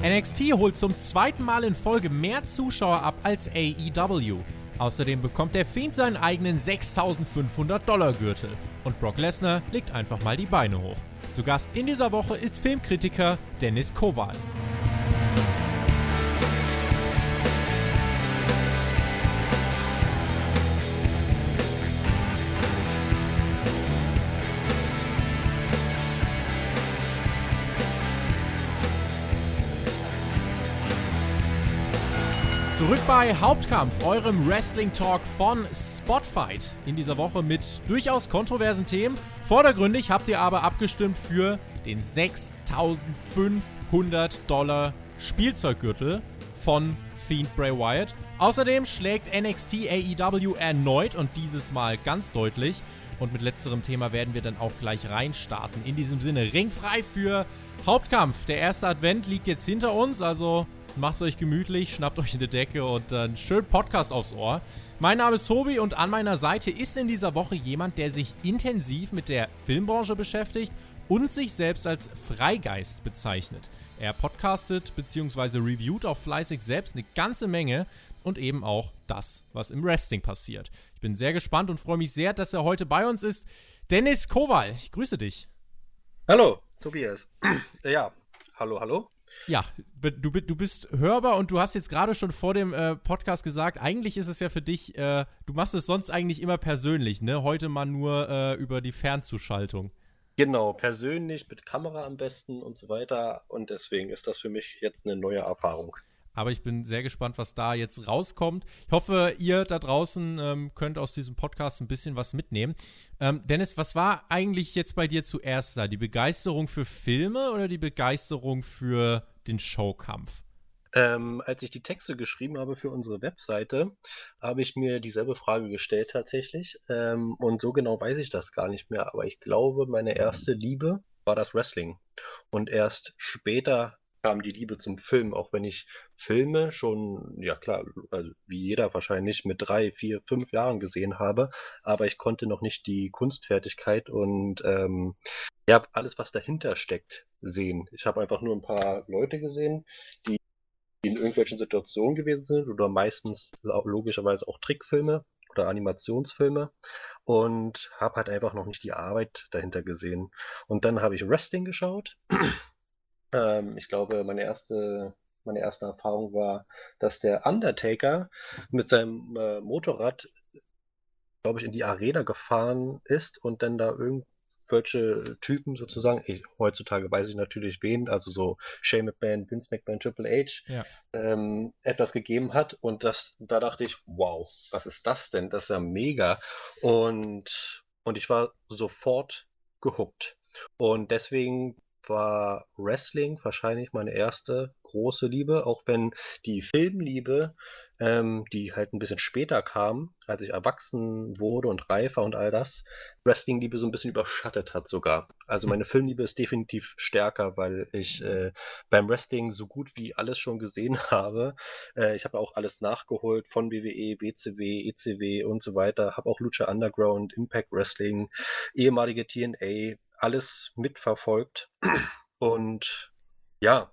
NXT holt zum zweiten Mal in Folge mehr Zuschauer ab als AEW. Außerdem bekommt der Fiend seinen eigenen 6500 Dollar Gürtel und Brock Lesnar legt einfach mal die Beine hoch. Zu Gast in dieser Woche ist Filmkritiker Dennis Kowal. Zurück bei Hauptkampf, eurem Wrestling Talk von Spotfight. In dieser Woche mit durchaus kontroversen Themen. Vordergründig habt ihr aber abgestimmt für den 6500 Dollar Spielzeuggürtel von Fiend Bray Wyatt. Außerdem schlägt NXT AEW erneut und dieses Mal ganz deutlich. Und mit letzterem Thema werden wir dann auch gleich reinstarten. In diesem Sinne, ringfrei für Hauptkampf. Der erste Advent liegt jetzt hinter uns, also macht's euch gemütlich, schnappt euch eine Decke und einen schönen Podcast aufs Ohr. Mein Name ist Tobi und an meiner Seite ist in dieser Woche jemand, der sich intensiv mit der Filmbranche beschäftigt und sich selbst als Freigeist bezeichnet. Er podcastet bzw. reviewt auch fleißig selbst eine ganze Menge und eben auch das, was im Wrestling passiert. Ich bin sehr gespannt und freue mich sehr, dass er heute bei uns ist. Dennis Kowal, ich grüße dich. Hallo, Tobias. ja, hallo, hallo. Ja, du, du bist hörbar und du hast jetzt gerade schon vor dem äh, Podcast gesagt, eigentlich ist es ja für dich, äh, du machst es sonst eigentlich immer persönlich, ne? Heute mal nur äh, über die Fernzuschaltung. Genau, persönlich mit Kamera am besten und so weiter. Und deswegen ist das für mich jetzt eine neue Erfahrung. Aber ich bin sehr gespannt, was da jetzt rauskommt. Ich hoffe, ihr da draußen ähm, könnt aus diesem Podcast ein bisschen was mitnehmen. Ähm, Dennis, was war eigentlich jetzt bei dir zuerst da? Die Begeisterung für Filme oder die Begeisterung für den Showkampf? Ähm, als ich die Texte geschrieben habe für unsere Webseite, habe ich mir dieselbe Frage gestellt tatsächlich. Ähm, und so genau weiß ich das gar nicht mehr. Aber ich glaube, meine erste Liebe war das Wrestling. Und erst später kam die Liebe zum Film, auch wenn ich Filme schon, ja klar, also wie jeder wahrscheinlich mit drei, vier, fünf Jahren gesehen habe, aber ich konnte noch nicht die Kunstfertigkeit und ähm, ja, alles, was dahinter steckt, sehen. Ich habe einfach nur ein paar Leute gesehen, die in irgendwelchen Situationen gewesen sind oder meistens logischerweise auch Trickfilme oder Animationsfilme und habe halt einfach noch nicht die Arbeit dahinter gesehen. Und dann habe ich Wrestling geschaut ähm, ich glaube, meine erste, meine erste Erfahrung war, dass der Undertaker mit seinem äh, Motorrad, glaube ich, in die Arena gefahren ist und dann da irgendwelche Typen sozusagen, ich, heutzutage weiß ich natürlich wen, also so Shane McMahon, Vince McMahon, Triple H, ja. ähm, etwas gegeben hat. Und das, da dachte ich, wow, was ist das denn? Das ist ja mega. Und, und ich war sofort gehuckt. Und deswegen war Wrestling wahrscheinlich meine erste große Liebe, auch wenn die Filmliebe, ähm, die halt ein bisschen später kam, als ich erwachsen wurde und reifer und all das, Wrestling-Liebe so ein bisschen überschattet hat sogar. Also hm. meine Filmliebe ist definitiv stärker, weil ich äh, beim Wrestling so gut wie alles schon gesehen habe. Äh, ich habe auch alles nachgeholt von WWE, BCW, ECW und so weiter. Habe auch Lucha Underground, Impact Wrestling, ehemalige TNA, alles mitverfolgt. Und ja,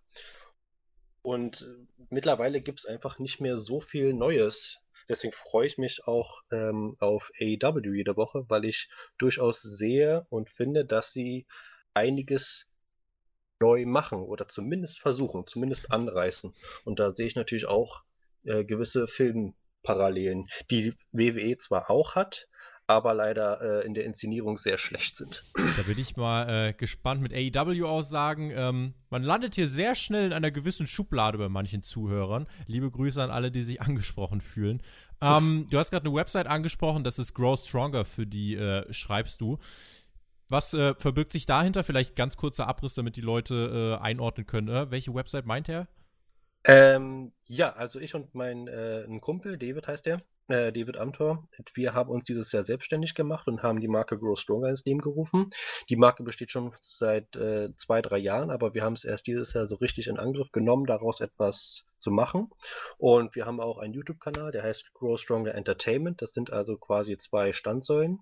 und mittlerweile gibt es einfach nicht mehr so viel Neues. Deswegen freue ich mich auch ähm, auf AEW jede Woche, weil ich durchaus sehe und finde, dass sie einiges neu machen oder zumindest versuchen, zumindest anreißen. Und da sehe ich natürlich auch äh, gewisse Filmparallelen, die WWE zwar auch hat, aber leider äh, in der Inszenierung sehr schlecht sind. Da bin ich mal äh, gespannt mit AEW-Aussagen. Ähm, man landet hier sehr schnell in einer gewissen Schublade bei manchen Zuhörern. Liebe Grüße an alle, die sich angesprochen fühlen. Ähm, du hast gerade eine Website angesprochen, das ist Grow Stronger, für die äh, schreibst du. Was äh, verbirgt sich dahinter? Vielleicht ganz kurzer Abriss, damit die Leute äh, einordnen können. Äh, welche Website meint er? Ähm, ja, also ich und mein äh, ein Kumpel, David heißt der, äh, David Amthor, wir haben uns dieses Jahr selbstständig gemacht und haben die Marke Grow Stronger ins Leben gerufen. Die Marke besteht schon seit äh, zwei, drei Jahren, aber wir haben es erst dieses Jahr so richtig in Angriff genommen, daraus etwas zu machen. Und wir haben auch einen YouTube-Kanal, der heißt Grow Stronger Entertainment. Das sind also quasi zwei Standsäulen.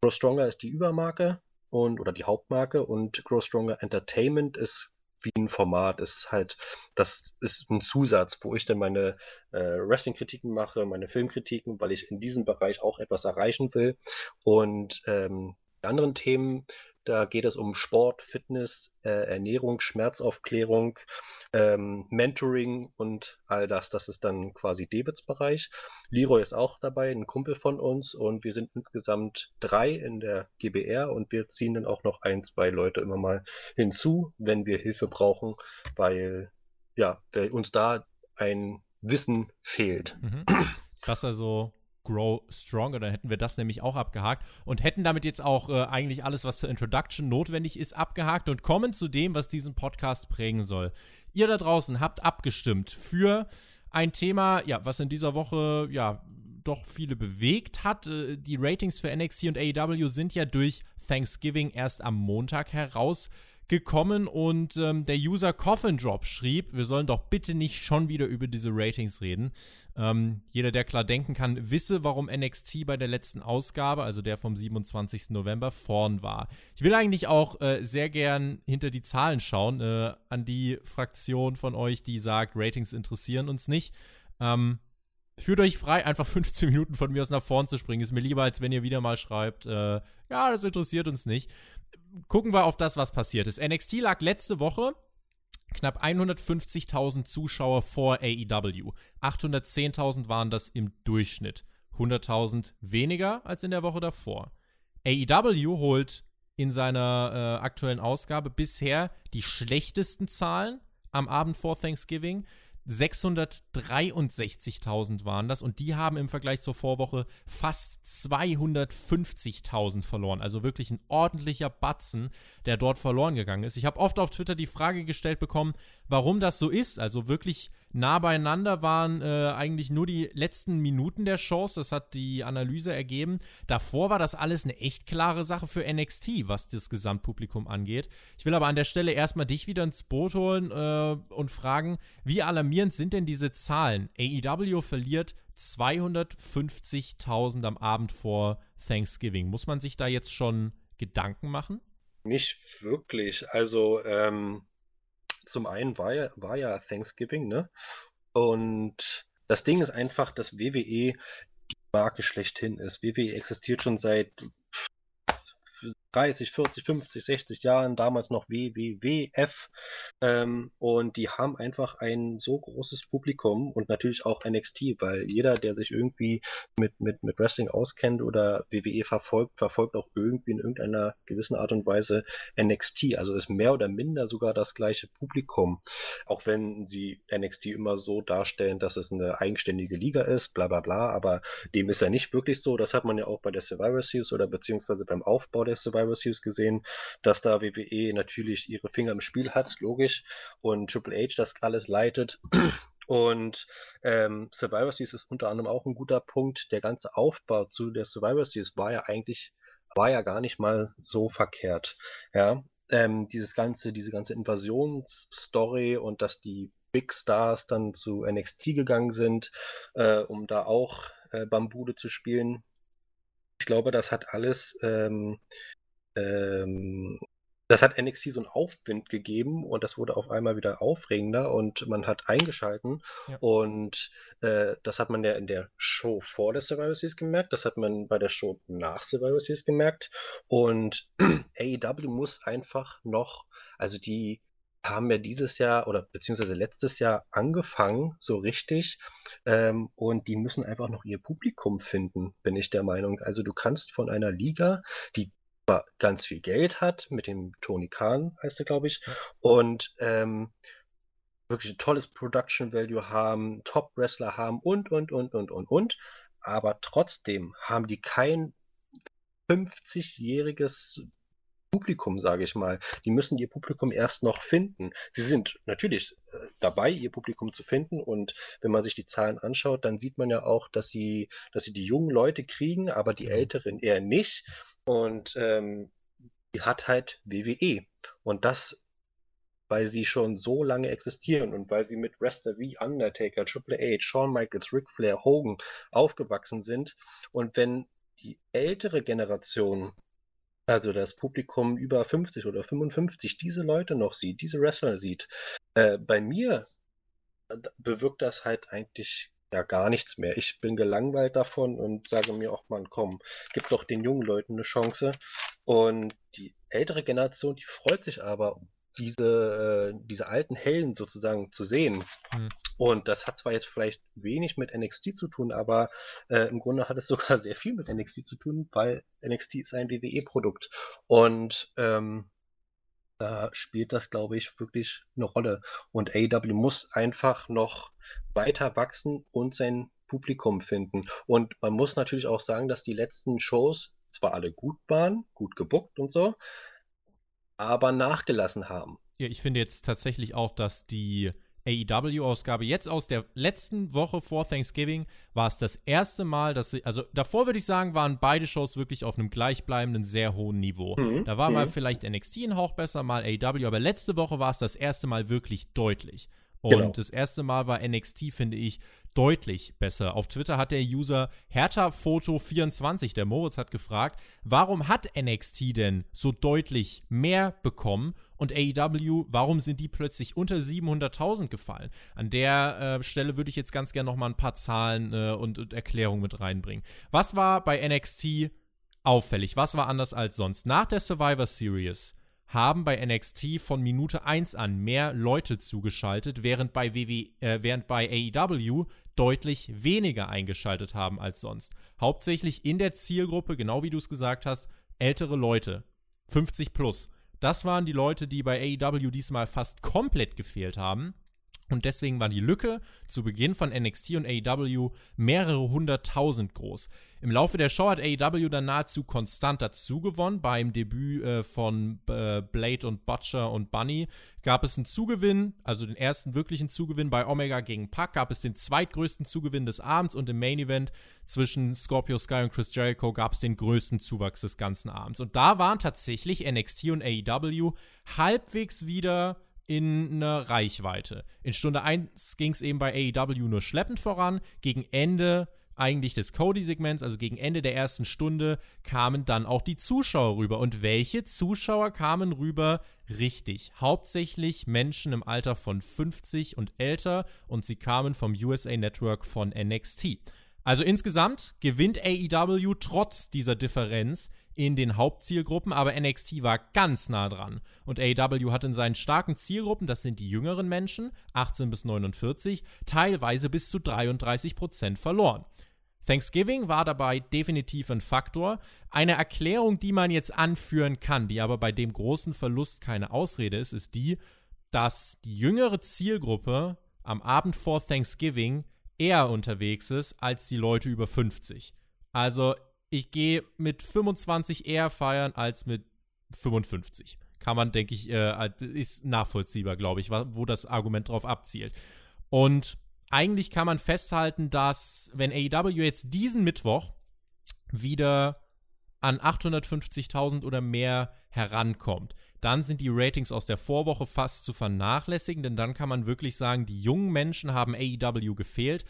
Grow Stronger ist die Übermarke und oder die Hauptmarke und Grow Stronger Entertainment ist wie ein Format. Es ist halt, das ist ein Zusatz, wo ich dann meine äh, Wrestling-Kritiken mache, meine Filmkritiken, weil ich in diesem Bereich auch etwas erreichen will. Und ähm, die anderen Themen, da geht es um Sport, Fitness, äh, Ernährung, Schmerzaufklärung, ähm, Mentoring und all das. Das ist dann quasi Davids Bereich. Leroy ist auch dabei, ein Kumpel von uns und wir sind insgesamt drei in der GBR und wir ziehen dann auch noch ein, zwei Leute immer mal hinzu, wenn wir Hilfe brauchen, weil ja, weil uns da ein Wissen fehlt. Mhm. Das also Grow Stronger. Dann hätten wir das nämlich auch abgehakt und hätten damit jetzt auch äh, eigentlich alles, was zur Introduction notwendig ist, abgehakt und kommen zu dem, was diesen Podcast prägen soll. Ihr da draußen habt abgestimmt für ein Thema, ja, was in dieser Woche, ja, doch viele bewegt hat. Äh, die Ratings für NXT und AEW sind ja durch Thanksgiving erst am Montag heraus gekommen und ähm, der User Coffin Drop schrieb, wir sollen doch bitte nicht schon wieder über diese Ratings reden. Ähm, jeder, der klar denken kann, wisse, warum NXT bei der letzten Ausgabe, also der vom 27. November, vorn war. Ich will eigentlich auch äh, sehr gern hinter die Zahlen schauen, äh, an die Fraktion von euch, die sagt, Ratings interessieren uns nicht. Ähm, Führt euch frei, einfach 15 Minuten von mir aus nach vorn zu springen. Ist mir lieber, als wenn ihr wieder mal schreibt, äh, ja, das interessiert uns nicht gucken wir auf das, was passiert ist. NXT lag letzte Woche knapp 150.000 Zuschauer vor AEW. 810.000 waren das im Durchschnitt. 100.000 weniger als in der Woche davor. AEW holt in seiner äh, aktuellen Ausgabe bisher die schlechtesten Zahlen am Abend vor Thanksgiving. 663.000 waren das und die haben im Vergleich zur Vorwoche fast 250.000 verloren. Also wirklich ein ordentlicher Batzen, der dort verloren gegangen ist. Ich habe oft auf Twitter die Frage gestellt bekommen, warum das so ist. Also wirklich nah beieinander waren äh, eigentlich nur die letzten Minuten der Chance. Das hat die Analyse ergeben. Davor war das alles eine echt klare Sache für NXT, was das Gesamtpublikum angeht. Ich will aber an der Stelle erstmal dich wieder ins Boot holen äh, und fragen, wie alarmierend sind denn diese Zahlen? AEW verliert 250.000 am Abend vor Thanksgiving. Muss man sich da jetzt schon Gedanken machen? Nicht wirklich. Also, ähm, zum einen war ja, war ja Thanksgiving, ne? Und das Ding ist einfach, dass WWE die Marke schlechthin ist. WWE existiert schon seit 30, 40, 50, 60 Jahren, damals noch WWWF. Ähm, und die haben einfach ein so großes Publikum und natürlich auch NXT, weil jeder, der sich irgendwie mit, mit, mit Wrestling auskennt oder WWE verfolgt, verfolgt auch irgendwie in irgendeiner gewissen Art und Weise NXT. Also ist mehr oder minder sogar das gleiche Publikum. Auch wenn sie NXT immer so darstellen, dass es eine eigenständige Liga ist, bla bla bla, aber dem ist ja nicht wirklich so. Das hat man ja auch bei der Survivor Series oder beziehungsweise beim Aufbau der Survivor Survivor Series gesehen, dass da WWE natürlich ihre Finger im Spiel hat, logisch, und Triple H das alles leitet. Und ähm, Survivor Series ist unter anderem auch ein guter Punkt. Der ganze Aufbau zu der Survivor Series war ja eigentlich, war ja gar nicht mal so verkehrt. Ja, ähm, dieses ganze, diese ganze Invasionsstory und dass die Big Stars dann zu NXT gegangen sind, äh, um da auch äh, Bambude zu spielen. Ich glaube, das hat alles ähm, ähm, das hat NXT so einen Aufwind gegeben und das wurde auf einmal wieder aufregender und man hat eingeschalten ja. und äh, das hat man ja in der Show vor der Survivor Series gemerkt, das hat man bei der Show nach Survivor Series gemerkt und AEW muss einfach noch, also die haben ja dieses Jahr oder beziehungsweise letztes Jahr angefangen, so richtig. Ähm, und die müssen einfach noch ihr Publikum finden, bin ich der Meinung. Also du kannst von einer Liga, die ganz viel Geld hat, mit dem Tony Khan heißt er, glaube ich, und ähm, wirklich ein tolles Production Value haben, Top-Wrestler haben und, und, und, und, und, und. Aber trotzdem haben die kein 50-jähriges Publikum, sage ich mal. Die müssen ihr Publikum erst noch finden. Sie sind natürlich äh, dabei, ihr Publikum zu finden. Und wenn man sich die Zahlen anschaut, dann sieht man ja auch, dass sie, dass sie die jungen Leute kriegen, aber die mhm. Älteren eher nicht. Und ähm, die hat halt WWE. Und das weil sie schon so lange existieren und weil sie mit Wrestler wie Undertaker, Triple H, Shawn Michaels, Ric Flair, Hogan aufgewachsen sind. Und wenn die ältere Generation also das Publikum über 50 oder 55 diese Leute noch sieht, diese Wrestler sieht. Äh, bei mir äh, bewirkt das halt eigentlich ja gar nichts mehr. Ich bin gelangweilt davon und sage mir auch mal, komm, gib doch den jungen Leuten eine Chance. Und die ältere Generation, die freut sich aber, diese, äh, diese alten Helden sozusagen zu sehen. Hm. Und das hat zwar jetzt vielleicht wenig mit NXT zu tun, aber äh, im Grunde hat es sogar sehr viel mit NXT zu tun, weil NXT ist ein WWE-Produkt. Und ähm, da spielt das, glaube ich, wirklich eine Rolle. Und AEW muss einfach noch weiter wachsen und sein Publikum finden. Und man muss natürlich auch sagen, dass die letzten Shows zwar alle gut waren, gut gebuckt und so, aber nachgelassen haben. Ja, ich finde jetzt tatsächlich auch, dass die AEW-Ausgabe jetzt aus der letzten Woche vor Thanksgiving war es das erste Mal, dass sie, also davor würde ich sagen, waren beide Shows wirklich auf einem gleichbleibenden, sehr hohen Niveau. Mhm. Da war mhm. mal vielleicht NXT ein Hauch besser, mal AEW, aber letzte Woche war es das erste Mal wirklich deutlich. Und genau. das erste Mal war NXT, finde ich, deutlich besser. Auf Twitter hat der User Hertha-Foto24, der Moritz, hat gefragt, warum hat NXT denn so deutlich mehr bekommen und AEW, warum sind die plötzlich unter 700.000 gefallen? An der äh, Stelle würde ich jetzt ganz gerne noch mal ein paar Zahlen äh, und, und Erklärungen mit reinbringen. Was war bei NXT auffällig? Was war anders als sonst? Nach der Survivor Series haben bei NXT von Minute 1 an mehr Leute zugeschaltet, während bei, WW, äh, während bei AEW deutlich weniger eingeschaltet haben als sonst. Hauptsächlich in der Zielgruppe, genau wie du es gesagt hast, ältere Leute, 50 plus. Das waren die Leute, die bei AEW diesmal fast komplett gefehlt haben. Und deswegen war die Lücke zu Beginn von NXT und AEW mehrere hunderttausend groß. Im Laufe der Show hat AEW dann nahezu konstant dazu gewonnen. Beim Debüt äh, von äh, Blade und Butcher und Bunny gab es einen Zugewinn, also den ersten wirklichen Zugewinn bei Omega gegen Pac, gab es den zweitgrößten Zugewinn des Abends und im Main Event zwischen Scorpio Sky und Chris Jericho gab es den größten Zuwachs des ganzen Abends. Und da waren tatsächlich NXT und AEW halbwegs wieder in einer Reichweite. In Stunde 1 ging es eben bei AEW nur schleppend voran. Gegen Ende eigentlich des Cody-Segments, also gegen Ende der ersten Stunde, kamen dann auch die Zuschauer rüber. Und welche Zuschauer kamen rüber? Richtig. Hauptsächlich Menschen im Alter von 50 und älter und sie kamen vom USA Network von NXT. Also insgesamt gewinnt AEW trotz dieser Differenz in den Hauptzielgruppen, aber NXT war ganz nah dran. Und AEW hat in seinen starken Zielgruppen, das sind die jüngeren Menschen, 18 bis 49, teilweise bis zu 33 Prozent verloren. Thanksgiving war dabei definitiv ein Faktor. Eine Erklärung, die man jetzt anführen kann, die aber bei dem großen Verlust keine Ausrede ist, ist die, dass die jüngere Zielgruppe am Abend vor Thanksgiving eher unterwegs ist als die Leute über 50. Also ich gehe mit 25 eher feiern als mit 55. Kann man, denke ich, äh, ist nachvollziehbar, glaube ich, wo das Argument drauf abzielt. Und eigentlich kann man festhalten, dass, wenn AEW jetzt diesen Mittwoch wieder an 850.000 oder mehr herankommt, dann sind die Ratings aus der Vorwoche fast zu vernachlässigen, denn dann kann man wirklich sagen, die jungen Menschen haben AEW gefehlt.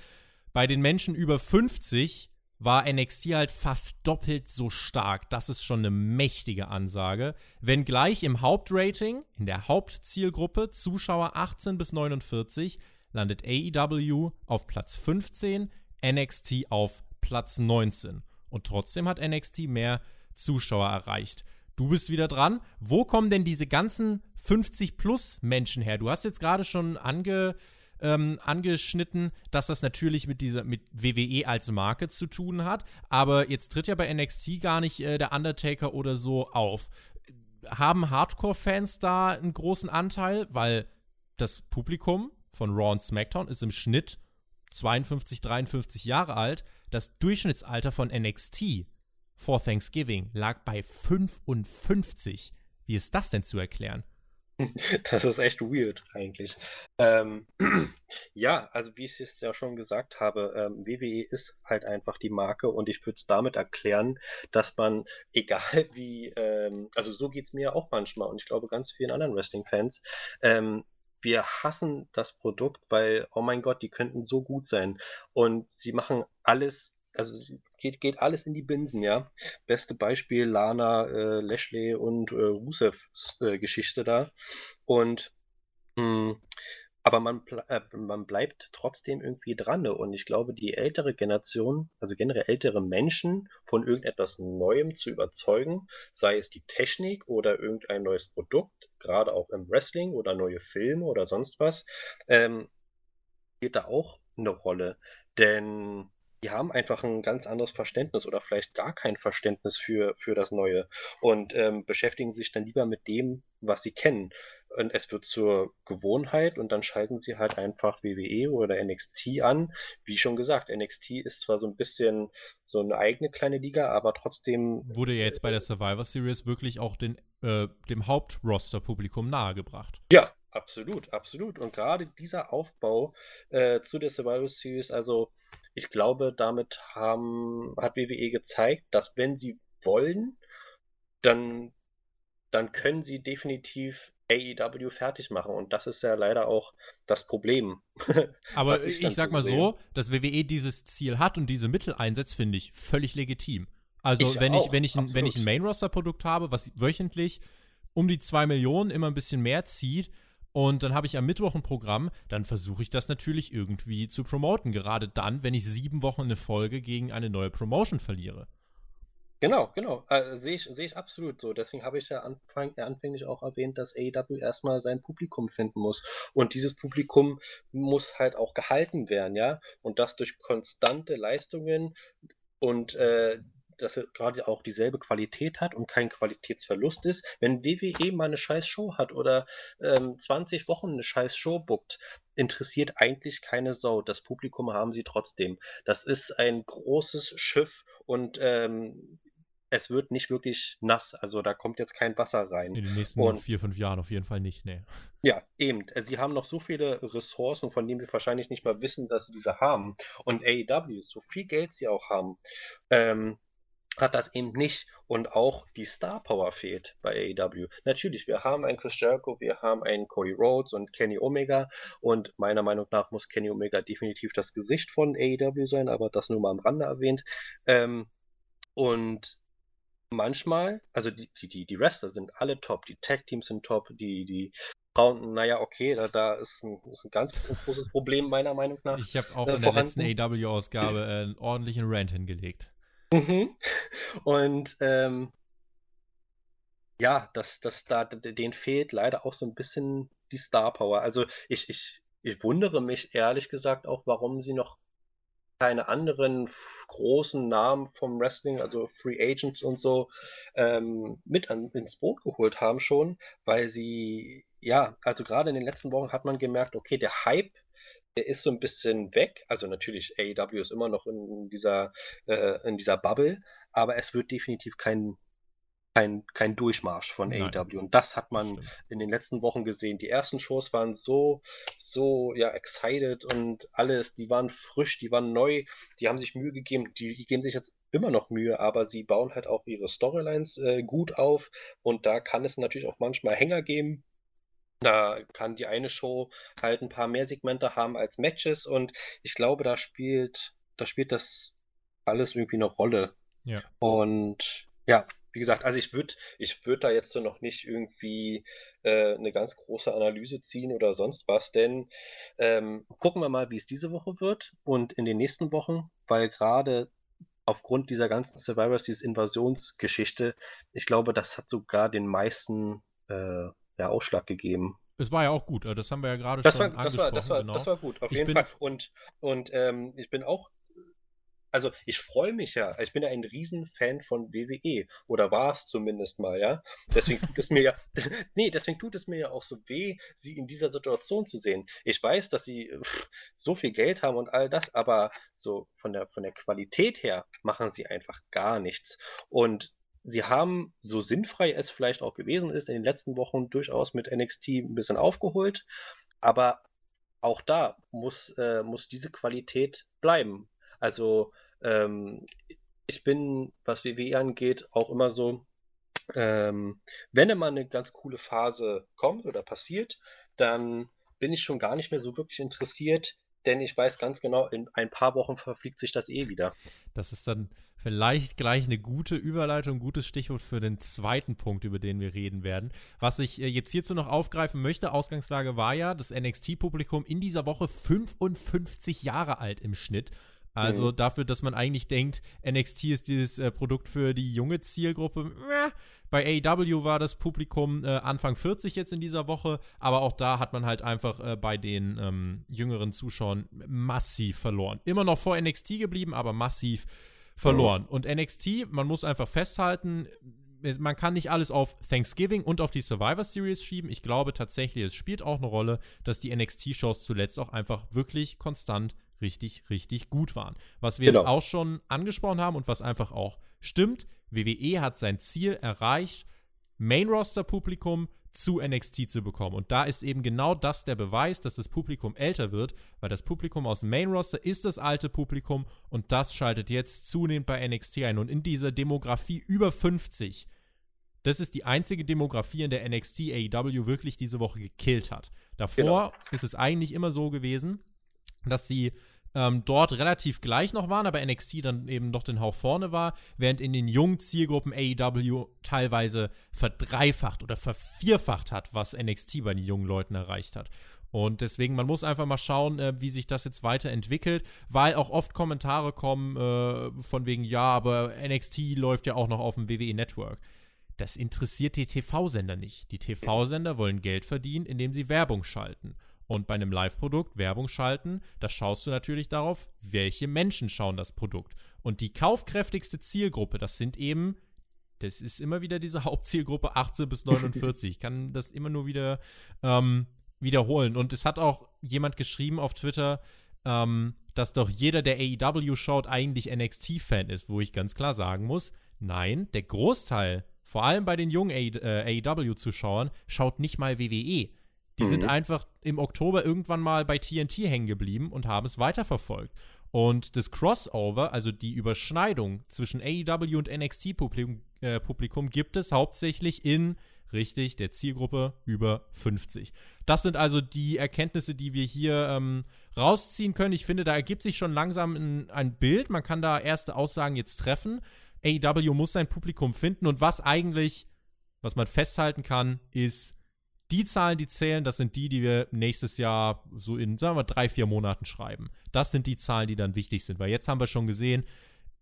Bei den Menschen über 50 war NXT halt fast doppelt so stark. Das ist schon eine mächtige Ansage. Wenngleich im Hauptrating, in der Hauptzielgruppe, Zuschauer 18 bis 49, landet AEW auf Platz 15, NXT auf Platz 19. Und trotzdem hat NXT mehr Zuschauer erreicht. Du bist wieder dran. Wo kommen denn diese ganzen 50 plus Menschen her? Du hast jetzt gerade schon ange ähm, angeschnitten, dass das natürlich mit dieser mit WWE als Marke zu tun hat. Aber jetzt tritt ja bei NXT gar nicht äh, der Undertaker oder so auf. Haben Hardcore-Fans da einen großen Anteil, weil das Publikum von Raw und SmackDown ist im Schnitt 52, 53 Jahre alt. Das Durchschnittsalter von NXT vor Thanksgiving lag bei 55. Wie ist das denn zu erklären? Das ist echt weird eigentlich. Ähm, ja, also wie ich es ja schon gesagt habe, ähm, WWE ist halt einfach die Marke und ich würde es damit erklären, dass man, egal wie, ähm, also so geht es mir auch manchmal und ich glaube ganz vielen anderen Wrestling-Fans, ähm, wir hassen das Produkt, weil, oh mein Gott, die könnten so gut sein. Und sie machen alles, also geht, geht alles in die Binsen, ja. Beste Beispiel Lana, äh, Lashley und äh, Rusevs äh, Geschichte da. Und mh, hm, aber man, äh, man bleibt trotzdem irgendwie dran. Ne? Und ich glaube, die ältere Generation, also generell ältere Menschen, von irgendetwas Neuem zu überzeugen, sei es die Technik oder irgendein neues Produkt, gerade auch im Wrestling oder neue Filme oder sonst was, ähm, spielt da auch eine Rolle. Denn die haben einfach ein ganz anderes Verständnis oder vielleicht gar kein Verständnis für, für das Neue und ähm, beschäftigen sich dann lieber mit dem, was sie kennen. Und es wird zur Gewohnheit und dann schalten sie halt einfach WWE oder NXT an. Wie schon gesagt, NXT ist zwar so ein bisschen so eine eigene kleine Liga, aber trotzdem. Wurde ja jetzt bei der Survivor Series wirklich auch den, äh, dem Hauptroster-Publikum nahegebracht. Ja, Absolut, absolut. Und gerade dieser Aufbau äh, zu der Survival Series, also ich glaube, damit haben, hat WWE gezeigt, dass wenn sie wollen, dann, dann können sie definitiv AEW fertig machen. Und das ist ja leider auch das Problem. Aber ich, ich sag mal sehe. so, dass WWE dieses Ziel hat und diese Mittel einsetzt, finde ich völlig legitim. Also ich wenn, auch, ich, wenn, ich ein, wenn ich ein Main-Roster-Produkt habe, was wöchentlich um die 2 Millionen immer ein bisschen mehr zieht, und dann habe ich am Mittwoch ein Programm, dann versuche ich das natürlich irgendwie zu promoten. Gerade dann, wenn ich sieben Wochen eine Folge gegen eine neue Promotion verliere. Genau, genau. Äh, Sehe ich, seh ich absolut so. Deswegen habe ich ja anfang, anfänglich auch erwähnt, dass AEW erstmal sein Publikum finden muss. Und dieses Publikum muss halt auch gehalten werden, ja. Und das durch konstante Leistungen und äh, dass er gerade auch dieselbe Qualität hat und kein Qualitätsverlust ist. Wenn WWE mal eine scheiß Show hat oder ähm, 20 Wochen eine scheiß Show bookt, interessiert eigentlich keine Sau. Das Publikum haben sie trotzdem. Das ist ein großes Schiff und ähm, es wird nicht wirklich nass, also da kommt jetzt kein Wasser rein. In den nächsten und, vier, fünf Jahren auf jeden Fall nicht, ne. Ja, eben. Sie haben noch so viele Ressourcen, von denen wir wahrscheinlich nicht mal wissen, dass sie diese haben. Und AEW, so viel Geld sie auch haben, ähm, hat das eben nicht. Und auch die Star Power fehlt bei AEW. Natürlich, wir haben einen Chris Jericho, wir haben einen Cody Rhodes und Kenny Omega. Und meiner Meinung nach muss Kenny Omega definitiv das Gesicht von AEW sein, aber das nur mal am Rande erwähnt. Ähm, und manchmal, also die, die, die Wrestler sind alle top, die Tag-Teams sind top, die, die Frauen, naja, okay, da, da ist, ein, ist ein ganz großes Problem meiner Meinung nach. Ich habe auch äh, in der letzten AEW-Ausgabe äh, einen ordentlichen Rant hingelegt. Mhm. Und ähm, ja, das, das, da, denen fehlt leider auch so ein bisschen die Star Power. Also ich, ich, ich wundere mich ehrlich gesagt auch, warum sie noch keine anderen großen Namen vom Wrestling, also Free Agents und so, ähm, mit an, ins Boot geholt haben schon, weil sie, ja, also gerade in den letzten Wochen hat man gemerkt, okay, der Hype ist so ein bisschen weg. Also natürlich, AEW ist immer noch in dieser, äh, in dieser Bubble, aber es wird definitiv kein, kein, kein Durchmarsch von Nein. AEW. Und das hat man das in den letzten Wochen gesehen. Die ersten Shows waren so, so, ja, excited und alles, die waren frisch, die waren neu, die haben sich Mühe gegeben, die, die geben sich jetzt immer noch Mühe, aber sie bauen halt auch ihre Storylines äh, gut auf und da kann es natürlich auch manchmal Hänger geben, da kann die eine Show halt ein paar mehr Segmente haben als Matches und ich glaube, da spielt, da spielt das alles irgendwie eine Rolle. Ja. Und ja, wie gesagt, also ich würde ich würd da jetzt so noch nicht irgendwie äh, eine ganz große Analyse ziehen oder sonst was, denn ähm, gucken wir mal, wie es diese Woche wird und in den nächsten Wochen, weil gerade aufgrund dieser ganzen Survivor Series Invasionsgeschichte, ich glaube, das hat sogar den meisten äh, ja, Ausschlag gegeben. Es war ja auch gut, das haben wir ja gerade schon war, das war, das war, genau. das war gut, auf ich jeden Fall. Und, und ähm, ich bin auch, also ich freue mich ja, ich bin ja ein Riesenfan von WWE, oder war es zumindest mal, ja. Deswegen tut es mir ja, nee, deswegen tut es mir ja auch so weh, sie in dieser Situation zu sehen. Ich weiß, dass sie pff, so viel Geld haben und all das, aber so von der, von der Qualität her machen sie einfach gar nichts. Und sie haben, so sinnfrei es vielleicht auch gewesen ist, in den letzten Wochen durchaus mit NXT ein bisschen aufgeholt. Aber auch da muss, äh, muss diese Qualität bleiben. Also ähm, ich bin, was WWE angeht, auch immer so, ähm, wenn immer eine ganz coole Phase kommt oder passiert, dann bin ich schon gar nicht mehr so wirklich interessiert, denn ich weiß ganz genau, in ein paar Wochen verfliegt sich das eh wieder. Das ist dann vielleicht gleich eine gute Überleitung, gutes Stichwort für den zweiten Punkt, über den wir reden werden. Was ich äh, jetzt hierzu noch aufgreifen möchte, Ausgangslage war ja, das NXT-Publikum in dieser Woche 55 Jahre alt im Schnitt. Also mhm. dafür, dass man eigentlich denkt, NXT ist dieses äh, Produkt für die junge Zielgruppe. Bei AEW war das Publikum äh, Anfang 40 jetzt in dieser Woche, aber auch da hat man halt einfach äh, bei den ähm, jüngeren Zuschauern massiv verloren. Immer noch vor NXT geblieben, aber massiv verloren. Mhm. Und NXT, man muss einfach festhalten, man kann nicht alles auf Thanksgiving und auf die Survivor Series schieben. Ich glaube tatsächlich, es spielt auch eine Rolle, dass die NXT-Shows zuletzt auch einfach wirklich konstant richtig, richtig gut waren. Was wir genau. jetzt auch schon angesprochen haben und was einfach auch stimmt, WWE hat sein Ziel erreicht, Main-Roster-Publikum zu NXT zu bekommen. Und da ist eben genau das der Beweis, dass das Publikum älter wird, weil das Publikum aus dem Main Roster ist das alte Publikum und das schaltet jetzt zunehmend bei NXT ein. Und in dieser Demografie über 50, das ist die einzige Demografie, in der NXT AEW wirklich diese Woche gekillt hat. Davor genau. ist es eigentlich immer so gewesen, dass sie ähm, dort relativ gleich noch waren, aber NXT dann eben noch den Hauch vorne war, während in den jungen Zielgruppen AEW teilweise verdreifacht oder vervierfacht hat, was NXT bei den jungen Leuten erreicht hat. Und deswegen, man muss einfach mal schauen, äh, wie sich das jetzt weiterentwickelt, weil auch oft Kommentare kommen äh, von wegen, ja, aber NXT läuft ja auch noch auf dem WWE Network. Das interessiert die TV-Sender nicht. Die TV-Sender wollen Geld verdienen, indem sie Werbung schalten. Und bei einem Live-Produkt Werbung schalten, da schaust du natürlich darauf, welche Menschen schauen das Produkt. Und die kaufkräftigste Zielgruppe, das sind eben, das ist immer wieder diese Hauptzielgruppe 18 bis 49. ich kann das immer nur wieder ähm, wiederholen. Und es hat auch jemand geschrieben auf Twitter, ähm, dass doch jeder, der AEW schaut, eigentlich NXT-Fan ist, wo ich ganz klar sagen muss, nein, der Großteil, vor allem bei den jungen AEW-Zuschauern, schaut nicht mal WWE. Die mhm. sind einfach im Oktober irgendwann mal bei TNT hängen geblieben und haben es weiterverfolgt. Und das Crossover, also die Überschneidung zwischen AEW und NXT-Publikum äh, Publikum gibt es hauptsächlich in, richtig, der Zielgruppe über 50. Das sind also die Erkenntnisse, die wir hier ähm, rausziehen können. Ich finde, da ergibt sich schon langsam ein, ein Bild. Man kann da erste Aussagen jetzt treffen. AEW muss sein Publikum finden und was eigentlich, was man festhalten kann, ist, die Zahlen, die zählen, das sind die, die wir nächstes Jahr so in, sagen wir, drei, vier Monaten schreiben. Das sind die Zahlen, die dann wichtig sind, weil jetzt haben wir schon gesehen,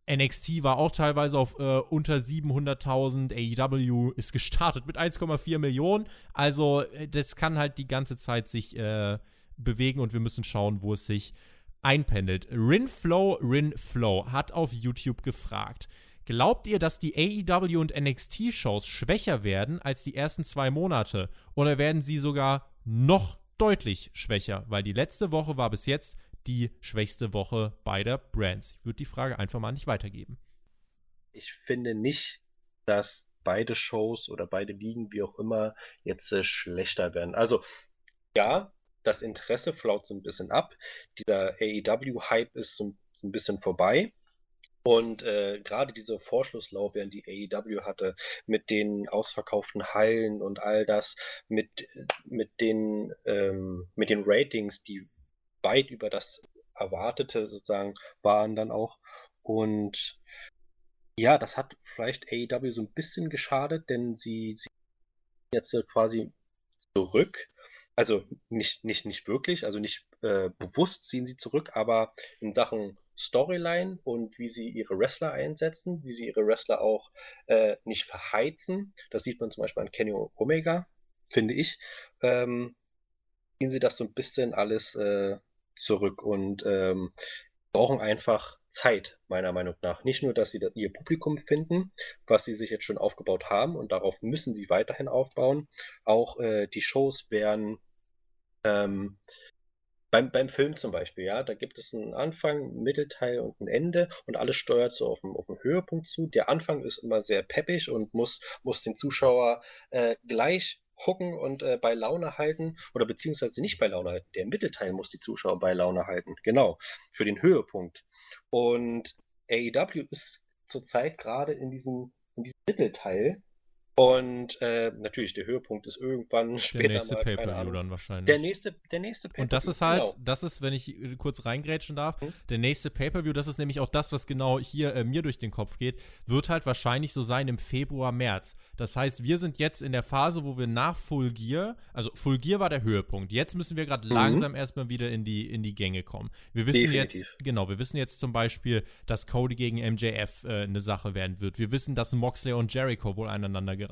NXT war auch teilweise auf äh, unter 700.000. AEW ist gestartet mit 1,4 Millionen. Also, äh, das kann halt die ganze Zeit sich äh, bewegen und wir müssen schauen, wo es sich einpendelt. Rinflow, Rinflow hat auf YouTube gefragt. Glaubt ihr, dass die AEW und NXT-Shows schwächer werden als die ersten zwei Monate? Oder werden sie sogar noch deutlich schwächer? Weil die letzte Woche war bis jetzt die schwächste Woche beider Brands. Ich würde die Frage einfach mal nicht weitergeben. Ich finde nicht, dass beide Shows oder beide Ligen, wie auch immer, jetzt äh, schlechter werden. Also, ja, das Interesse flaut so ein bisschen ab. Dieser AEW-Hype ist so ein bisschen vorbei. Und äh, gerade diese Vorschlusslaubeeren, die AEW hatte, mit den ausverkauften Hallen und all das, mit, mit, den, ähm, mit den Ratings, die weit über das Erwartete sozusagen waren dann auch. Und ja, das hat vielleicht AEW so ein bisschen geschadet, denn sie, sie jetzt quasi zurück. Also nicht, nicht, nicht wirklich, also nicht äh, bewusst ziehen sie zurück, aber in Sachen Storyline und wie sie ihre Wrestler einsetzen, wie sie ihre Wrestler auch äh, nicht verheizen. Das sieht man zum Beispiel an Kenny Omega, finde ich. Ähm, ziehen sie das so ein bisschen alles äh, zurück und ähm, brauchen einfach Zeit, meiner Meinung nach. Nicht nur, dass sie ihr Publikum finden, was sie sich jetzt schon aufgebaut haben und darauf müssen sie weiterhin aufbauen. Auch äh, die Shows werden ähm, beim, beim Film zum Beispiel, ja, da gibt es einen Anfang, einen Mittelteil und ein Ende und alles steuert so auf den, auf den Höhepunkt zu. Der Anfang ist immer sehr peppig und muss, muss den Zuschauer äh, gleich hocken und äh, bei Laune halten oder beziehungsweise nicht bei Laune halten. Der Mittelteil muss die Zuschauer bei Laune halten, genau, für den Höhepunkt. Und AEW ist zurzeit gerade in diesem, in diesem Mittelteil Und äh, natürlich, der Höhepunkt ist irgendwann später der nächste mal, Pay-Per-View dann wahrscheinlich. Der nächste, der nächste Und das ist halt, genau. das ist, wenn ich äh, kurz reingrätschen darf, Mhm. der nächste Pay-Per-View, das ist nämlich auch das, was genau hier äh, mir durch den Kopf geht, wird halt wahrscheinlich so sein im Februar, März. Das heißt, wir sind jetzt in der Phase, wo wir nach Full Gear, also Full Gear war der Höhepunkt. Jetzt müssen wir gerade Mhm. langsam erstmal wieder in die, in die Gänge kommen. Wir wissen Definitiv. jetzt, genau, wir wissen jetzt zum Beispiel, dass Cody gegen MJF äh, eine Sache werden wird. Wir wissen, dass Moxley und Jericho wohl aneinander geraten.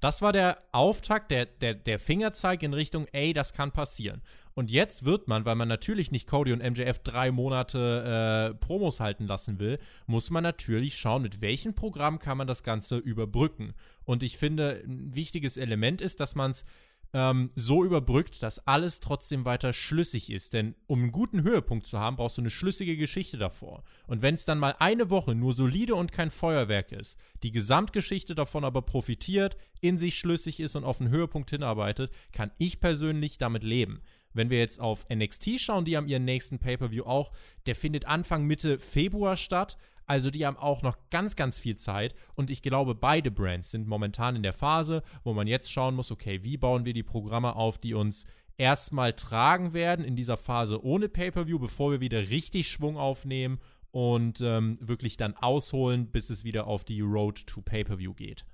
Das war der Auftakt, der, der, der Fingerzeig in Richtung, ey, das kann passieren. Und jetzt wird man, weil man natürlich nicht Cody und MJF drei Monate äh, Promos halten lassen will, muss man natürlich schauen, mit welchem Programm kann man das Ganze überbrücken. Und ich finde, ein wichtiges Element ist, dass man es ähm, so überbrückt, dass alles trotzdem weiter schlüssig ist. Denn um einen guten Höhepunkt zu haben, brauchst du eine schlüssige Geschichte davor. Und wenn es dann mal eine Woche nur solide und kein Feuerwerk ist, die Gesamtgeschichte davon aber profitiert, in sich schlüssig ist und auf einen Höhepunkt hinarbeitet, kann ich persönlich damit leben. Wenn wir jetzt auf NXT schauen, die haben ihren nächsten Pay-Per-View auch, der findet Anfang Mitte Februar statt. Also die haben auch noch ganz, ganz viel Zeit. Und ich glaube, beide Brands sind momentan in der Phase, wo man jetzt schauen muss, okay, wie bauen wir die Programme auf, die uns erstmal tragen werden in dieser Phase ohne Pay-Per-View, bevor wir wieder richtig Schwung aufnehmen und ähm, wirklich dann ausholen, bis es wieder auf die Road to Pay-Per-View geht.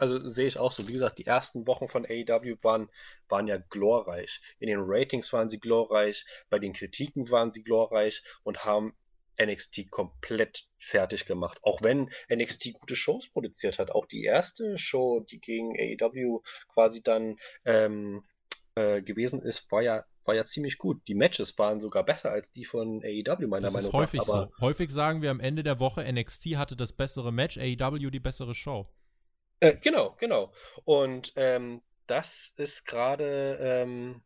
Also sehe ich auch so. Wie gesagt, die ersten Wochen von AEW waren, waren ja glorreich. In den Ratings waren sie glorreich, bei den Kritiken waren sie glorreich und haben NXT komplett fertig gemacht. Auch wenn NXT gute Shows produziert hat. Auch die erste Show, die gegen AEW quasi dann ähm, äh, gewesen ist, war ja, war ja ziemlich gut. Die Matches waren sogar besser als die von AEW, meiner Das Meinung ist häufig nach. Aber so. Häufig sagen wir am Ende der Woche, NXT hatte das bessere Match, AEW die bessere Show. Äh, genau, genau. Und ähm, das ist gerade, ähm,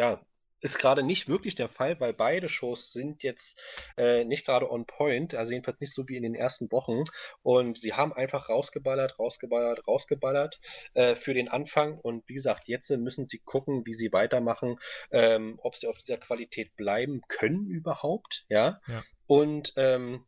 ja, ist gerade nicht wirklich der Fall, weil beide Shows sind jetzt äh, nicht gerade on point, also jedenfalls nicht so wie in den ersten Wochen. Und sie haben einfach rausgeballert, rausgeballert, rausgeballert äh, für den Anfang. Und wie gesagt, jetzt müssen sie gucken, wie sie weitermachen, ähm, ob sie auf dieser Qualität bleiben können überhaupt, ja. Ja. Und ähm,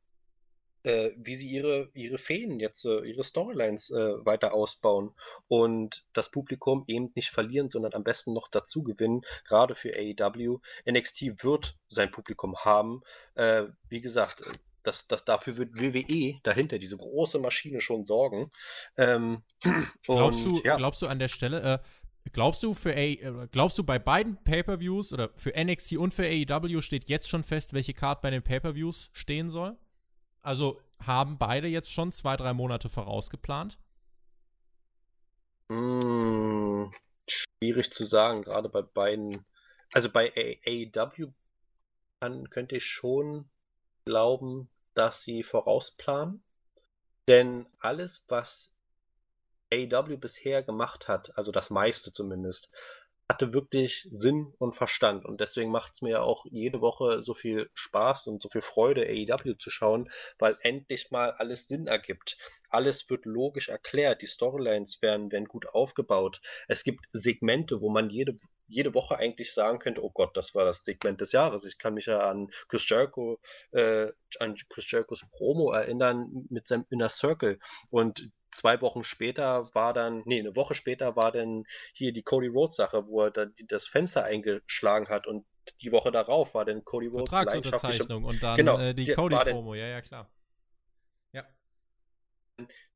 äh, wie sie ihre, ihre Fäden jetzt, äh, ihre Storylines äh, weiter ausbauen und das Publikum eben nicht verlieren, sondern am besten noch dazu gewinnen, gerade für AEW. NXT wird sein Publikum haben. Äh, wie gesagt, äh, das, das, dafür wird WWE dahinter, diese große Maschine, schon sorgen. Ähm, Glaubst und, du, ja, glaubst du an der Stelle, äh, glaubst du für A, glaubst du bei beiden Pay-Per-Views oder für NXT und für AEW steht jetzt schon fest, welche Card bei den Pay-Per-Views stehen soll? Also haben beide jetzt schon zwei, drei Monate vorausgeplant? Hm, schwierig zu sagen, gerade bei beiden. Also bei AEW könnte ich schon glauben, dass sie vorausplanen. Denn alles, was AEW bisher gemacht hat, also das meiste zumindest, hatte wirklich Sinn und Verstand. Und deswegen macht es mir auch jede Woche so viel Spaß und so viel Freude, AEW zu schauen, weil endlich mal alles Sinn ergibt. Alles wird logisch erklärt. Die Storylines werden, werden gut aufgebaut. Es gibt Segmente, wo man jede, jede Woche eigentlich sagen könnte, oh Gott, das war das Segment des Jahres. Ich kann mich ja an Chris Jericho, äh, an Chris Jerichos Promo erinnern mit seinem Inner Circle. Und zwei Wochen später war dann, nee, eine Woche später war dann hier die Cody Rhodes Sache, wo er da die, das Fenster eingeschlagen hat und die Woche darauf war dann Cody Rhodes Vertragsunterzeichnung und dann Genau, äh, die denn- Cody-Promo, ja, ja, klar. Ja.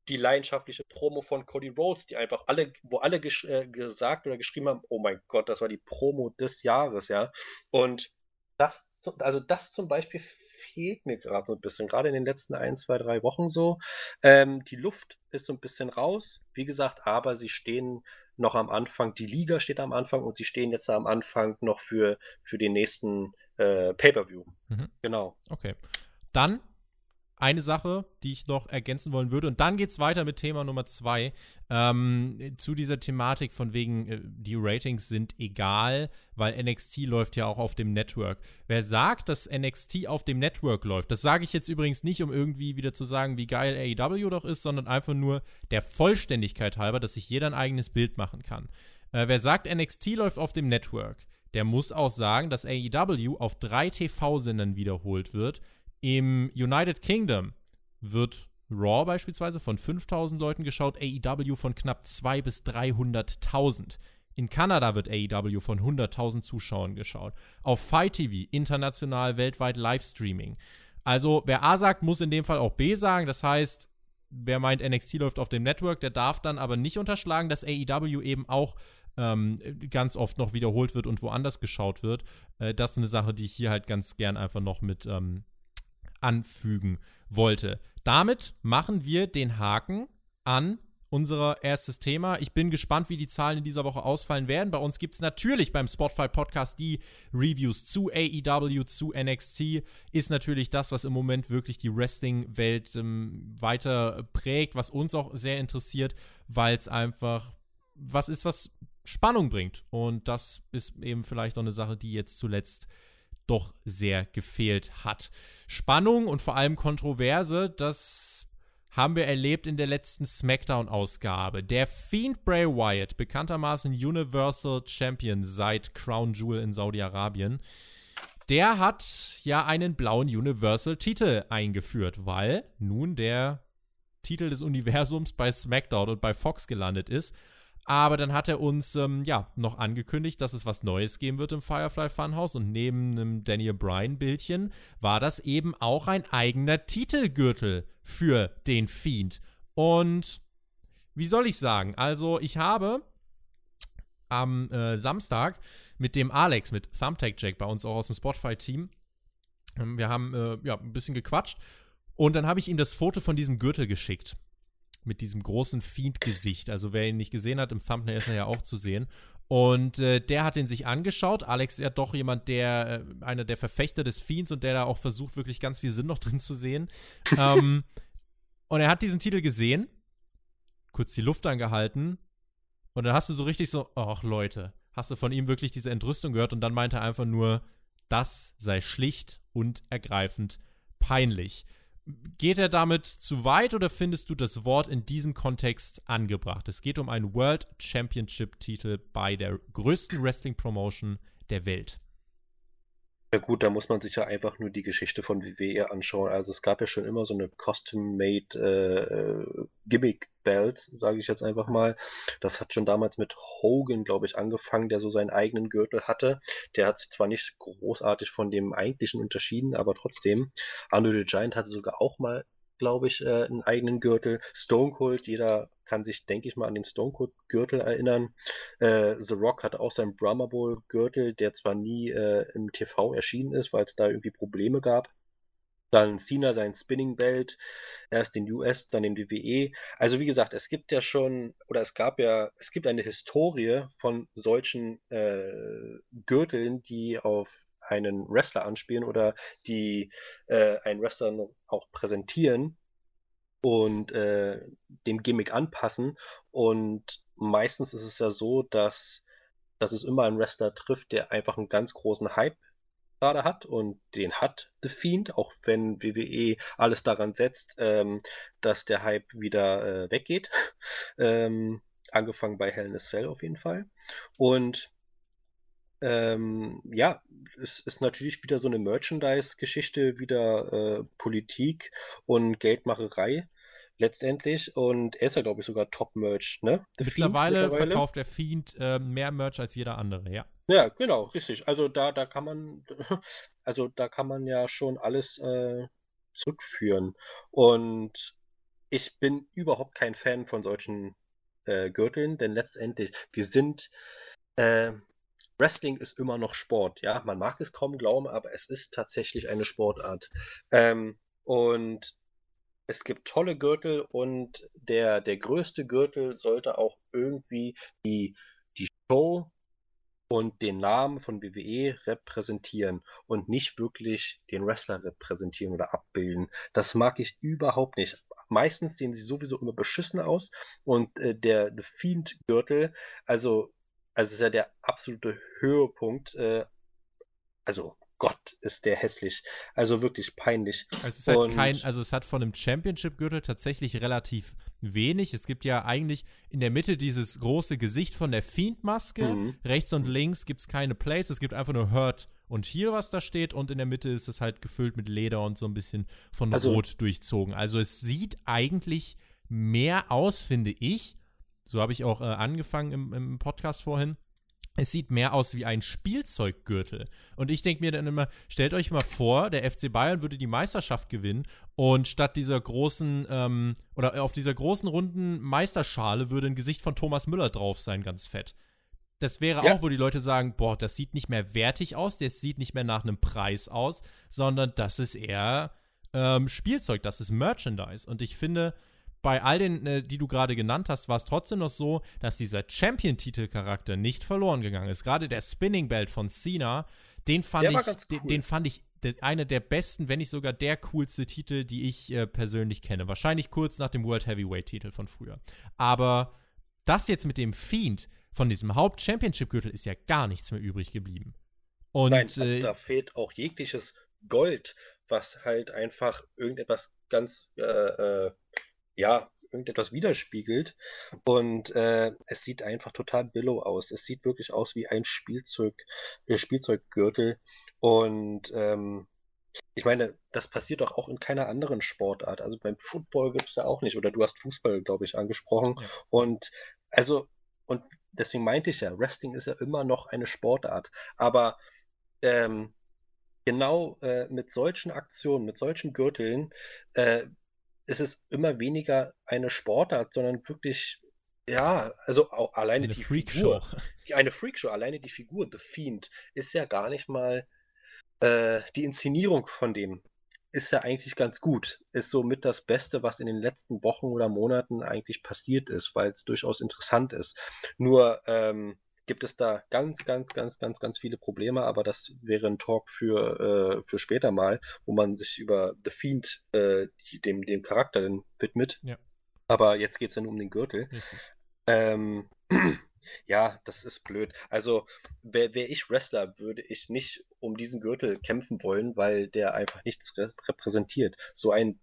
die leidenschaftliche Promo von Cody Rhodes, die einfach alle, wo alle äh, gesagt oder geschrieben haben, oh mein Gott, das war die Promo des Jahres, ja. Und das, also das zum Beispiel fehlt mir gerade so ein bisschen, gerade in den letzten ein, zwei, drei Wochen so. Ähm, die Luft ist so ein bisschen raus, wie gesagt, aber sie stehen noch am Anfang, die Liga steht am Anfang und sie stehen jetzt am Anfang noch für, für den nächsten äh, Pay-Per-View. Mhm. Genau. Okay. Dann eine Sache, die ich noch ergänzen wollen würde. Und dann geht es weiter mit Thema Nummer zwei. Ähm, zu dieser Thematik von wegen, äh, die Ratings sind egal, weil NXT läuft ja auch auf dem Network. Wer sagt, dass NXT auf dem Network läuft, das sage ich jetzt übrigens nicht, um irgendwie wieder zu sagen, wie geil AEW doch ist, sondern einfach nur der Vollständigkeit halber, dass sich jeder ein eigenes Bild machen kann. Äh, wer sagt, NXT läuft auf dem Network, der muss auch sagen, dass AEW auf drei TV-Sendern wiederholt wird. Im United Kingdom wird Raw beispielsweise von 5000 Leuten geschaut, AEW von knapp 2 bis 300.000. In Kanada wird AEW von 100.000 Zuschauern geschaut. Auf Fight TV, international, weltweit Livestreaming. Also, wer A sagt, muss in dem Fall auch B sagen. Das heißt, wer meint, NXT läuft auf dem Network, der darf dann aber nicht unterschlagen, dass AEW eben auch ähm, ganz oft noch wiederholt wird und woanders geschaut wird. Äh, das ist eine Sache, die ich hier halt ganz gern einfach noch mit ähm, anfügen wollte. Damit machen wir den Haken an unser erstes Thema. Ich bin gespannt, wie die Zahlen in dieser Woche ausfallen werden. Bei uns gibt es natürlich beim Spotify Podcast die Reviews zu AEW, zu NXT. Ist natürlich das, was im Moment wirklich die Wrestling-Welt ähm, weiter prägt, was uns auch sehr interessiert, weil es einfach was ist, was Spannung bringt. Und das ist eben vielleicht auch eine Sache, die jetzt zuletzt doch sehr gefehlt hat. Spannung und vor allem Kontroverse, das haben wir erlebt in der letzten SmackDown-Ausgabe. Der Fiend Bray Wyatt, bekanntermaßen Universal Champion seit Crown Jewel in Saudi-Arabien, der hat ja einen blauen Universal-Titel eingeführt, weil nun der Titel des Universums bei SmackDown und bei Fox gelandet ist. Aber dann hat er uns ähm, ja noch angekündigt, dass es was Neues geben wird im Firefly Funhouse und neben einem Daniel Bryan Bildchen war das eben auch ein eigener Titelgürtel für den Fiend. Und wie soll ich sagen? Also ich habe am äh, Samstag mit dem Alex, mit Thumbtack Jack bei uns auch aus dem Spotify-Team, ähm, wir haben äh, ja ein bisschen gequatscht und dann habe ich ihm das Foto von diesem Gürtel geschickt mit diesem großen Fiend-Gesicht. Also wer ihn nicht gesehen hat, im Thumbnail ist er ja auch zu sehen. Und äh, der hat ihn sich angeschaut. Alex ist ja doch jemand, der, äh, einer der Verfechter des Fiends und der da auch versucht, wirklich ganz viel Sinn noch drin zu sehen. ähm, und er hat diesen Titel gesehen, kurz die Luft angehalten und dann hast du so richtig so, ach Leute, hast du von ihm wirklich diese Entrüstung gehört und dann meinte er einfach nur, das sei schlicht und ergreifend peinlich. Geht er damit zu weit oder findest du das Wort in diesem Kontext angebracht? Es geht um einen World Championship-Titel bei der größten Wrestling-Promotion der Welt. Ja gut, da muss man sich ja einfach nur die Geschichte von WWE anschauen. Also es gab ja schon immer so eine custom-made äh, Gimmick-Belts, sage ich jetzt einfach mal. Das hat schon damals mit Hogan, glaube ich, angefangen, der so seinen eigenen Gürtel hatte. Der hat sich zwar nicht großartig von dem eigentlichen unterschieden, aber trotzdem. Andre the Giant hatte sogar auch mal glaube ich, äh, einen eigenen Gürtel. Stone Cold, jeder kann sich, denke ich mal, an den Stone Cold Gürtel erinnern. Äh, The Rock hatte auch seinen Brahma Bowl Gürtel, der zwar nie äh, im TV erschienen ist, weil es da irgendwie Probleme gab. Dann Cena sein Spinning Belt, erst den US, dann den WWE. Also wie gesagt, es gibt ja schon, oder es gab ja, es gibt eine Historie von solchen äh, Gürteln, die auf einen Wrestler anspielen oder die äh, einen Wrestler auch präsentieren und äh, dem Gimmick anpassen. Und meistens ist es ja so, dass, dass es immer einen Wrestler trifft, der einfach einen ganz großen Hype gerade hat und den hat The Fiend, auch wenn WWE alles daran setzt, ähm, dass der Hype wieder äh, weggeht. ähm, angefangen bei Hell in a Cell auf jeden Fall. Und ähm, ja, es ist natürlich wieder so eine Merchandise-Geschichte, wieder äh, Politik und Geldmacherei letztendlich. Und er ist ja, glaube ich, sogar Top-Merch, ne? Mittlerweile, mittlerweile, verkauft der Fiend äh, mehr Merch als jeder andere, ja. Ja, genau, richtig. Also da, da kann man, also da kann man ja schon alles äh, zurückführen. Und ich bin überhaupt kein Fan von solchen äh, Gürteln, denn letztendlich, wir sind, äh, Wrestling ist immer noch Sport, ja. Man mag es kaum glauben, aber es ist tatsächlich eine Sportart. Ähm, und es gibt tolle Gürtel und der, der größte Gürtel sollte auch irgendwie die, die Show und den Namen von WWE repräsentieren und nicht wirklich den Wrestler repräsentieren oder abbilden. Das mag ich überhaupt nicht. Meistens sehen sie sowieso immer beschissen aus und äh, der The Fiend Gürtel, also also ist ja der absolute Höhepunkt. Äh, also Gott, ist der hässlich. Also wirklich peinlich. Es ist halt kein, also es hat von einem Championship-Gürtel tatsächlich relativ wenig. Es gibt ja eigentlich in der Mitte dieses große Gesicht von der Fiend-Maske. Mhm. Rechts und links gibt es keine Plates. Es gibt einfach nur Hurt und hier was da steht und in der Mitte ist es halt gefüllt mit Leder und so ein bisschen von Also- Rot durchzogen. Also es sieht eigentlich mehr aus, finde ich. So habe ich auch äh, angefangen im, im Podcast vorhin. Es sieht mehr aus wie ein Spielzeuggürtel. Und ich denke mir dann immer, stellt euch mal vor, der FC Bayern würde die Meisterschaft gewinnen und statt dieser großen, ähm, oder auf dieser großen runden Meisterschale würde ein Gesicht von Thomas Müller drauf sein, ganz fett. Das wäre Ja. auch, wo die Leute sagen, boah, das sieht nicht mehr wertig aus, das sieht nicht mehr nach einem Preis aus, sondern das ist eher ähm, Spielzeug, das ist Merchandise. Und ich finde, bei all den, äh, die du gerade genannt hast, war es trotzdem noch so, dass dieser Champion-Titel-Charakter nicht verloren gegangen ist. Gerade der Spinning Belt von Cena, den fand Der ich, ganz den, cool. den fand ich de, einer der besten, wenn nicht sogar der coolste Titel, die ich äh, persönlich kenne. Wahrscheinlich kurz nach dem World Heavyweight-Titel von früher. Aber das jetzt mit dem Fiend von diesem Haupt-Championship-Gürtel ist ja gar nichts mehr übrig geblieben. Und Nein, also äh, da fehlt auch jegliches Gold, was halt einfach irgendetwas ganz, äh, äh, ja, irgendetwas widerspiegelt. Und äh, es sieht einfach total billow aus. Es sieht wirklich aus wie ein Spielzeug, äh, Spielzeuggürtel. Und ähm, ich meine, das passiert doch auch in keiner anderen Sportart. Also beim Football gibt es ja auch nicht. Oder du hast Fußball, glaube ich, angesprochen. Ja. Und also, und deswegen meinte ich ja, Wrestling ist ja immer noch eine Sportart. Aber ähm, genau äh, mit solchen Aktionen, mit solchen Gürteln, äh, ist es immer weniger eine Sportart, sondern wirklich, ja, also auch alleine eine die Freakshow. Figur. Eine Freakshow, alleine die Figur, The Fiend, ist ja gar nicht mal äh, die Inszenierung von dem. Ist ja eigentlich ganz gut. Ist somit das Beste, was in den letzten Wochen oder Monaten eigentlich passiert ist, weil es durchaus interessant ist. Nur ähm, gibt es da ganz, ganz, ganz, ganz, ganz viele Probleme, aber das wäre ein Talk für, äh, für später mal, wo man sich über The Fiend, äh, dem, dem Charakter dann widmet. Ja. Aber jetzt geht es nur um den Gürtel. Ähm, ja, das ist blöd. Also, wäre wär ich Wrestler, würde ich nicht um diesen Gürtel kämpfen wollen, weil der einfach nichts re repräsentiert. So ein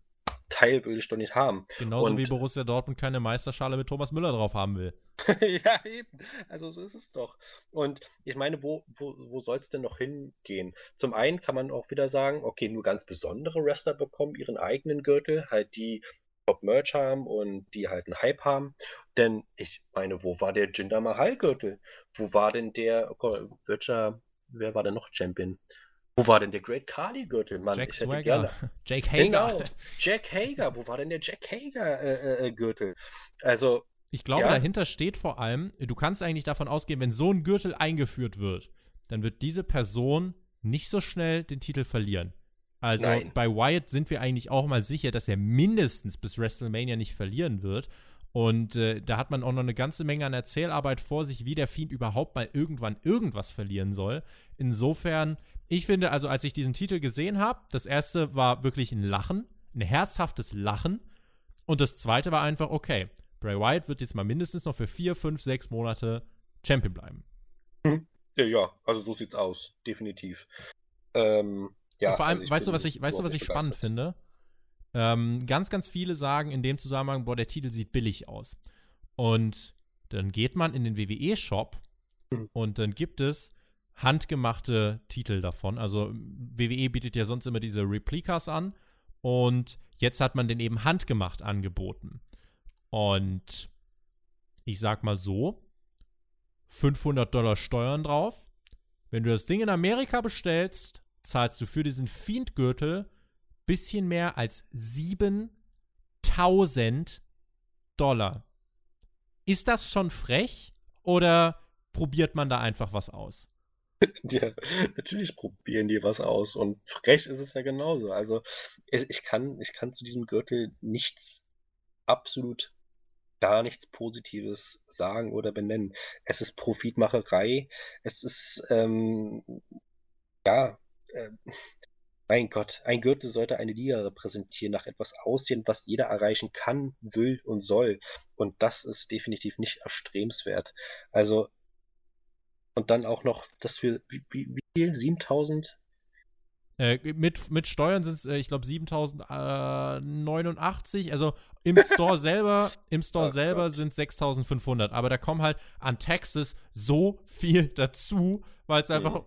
Teil würde ich doch nicht haben. Genauso Und- wie Borussia Dortmund keine Meisterschale mit Thomas Müller drauf haben will. ja, eben. Also so ist es doch. Und ich meine, wo, wo, wo soll es denn noch hingehen? Zum einen kann man auch wieder sagen, okay, nur ganz besondere Wrestler bekommen ihren eigenen Gürtel, halt die Top-Merch haben und die halt einen Hype haben. Denn ich meine, wo war der Jinder Mahal-Gürtel? Wo war denn der, oh, welcher, wer war denn noch Champion? Wo war denn der Great Khali-Gürtel? Mann, Jack Swagger, gerne. Jake Hager. Genau, Jack Hager. Wo war denn der Jack Hager-Gürtel? also, Ich glaube, Ja. dahinter steht vor allem, du kannst eigentlich davon ausgehen, wenn so ein Gürtel eingeführt wird, dann wird diese Person nicht so schnell den Titel verlieren. Also Nein. bei Wyatt sind wir eigentlich auch mal sicher, dass er mindestens bis WrestleMania nicht verlieren wird. Und äh, da hat man auch noch eine ganze Menge an Erzählarbeit vor sich, wie der Fiend überhaupt mal irgendwann irgendwas verlieren soll. Insofern, ich finde, also als ich diesen Titel gesehen habe, das erste war wirklich ein Lachen, ein herzhaftes Lachen. Und das zweite war einfach, okay, Bray Wyatt wird jetzt mal mindestens noch für vier, fünf, sechs Monate Champion bleiben. Ja, ja, also so sieht's aus, definitiv. Ähm, ja, Und vor allem, also weißt du, was ich, weißt du, was ich spannend finde? Ähm, ganz, ganz viele sagen in dem Zusammenhang, boah, der Titel sieht billig aus. Und dann geht man in den WWE-Shop Mhm. und dann gibt es handgemachte Titel davon. Also WWE bietet ja sonst immer diese Replikas an und jetzt hat man den eben handgemacht angeboten. Und ich sag mal so, 500 Dollar Steuern drauf. Wenn du das Ding in Amerika bestellst, zahlst du für diesen Fiend-Gürtel bisschen mehr als 7000 Dollar. Ist das schon frech oder probiert man da einfach was aus? Ja, natürlich probieren die was aus und frech ist es ja genauso. Also ich, kann, ich kann zu diesem Gürtel nichts, absolut gar nichts Positives sagen oder benennen. Es ist Profitmacherei. Es ist, ähm, ja, äh, mein Gott, ein Gürtel sollte eine Liga repräsentieren, nach etwas aussehen, was jeder erreichen kann, will und soll. Und das ist definitiv nicht erstrebenswert. Also, und dann auch noch, dass wir, wie, wie, wie viel? 7000? Äh, mit, mit Steuern sind es, äh, ich glaube, 7089. Also im Store selber, im Store Ach selber Gott. sind 6500. Aber da kommen halt an Taxes so viel dazu, weil es einfach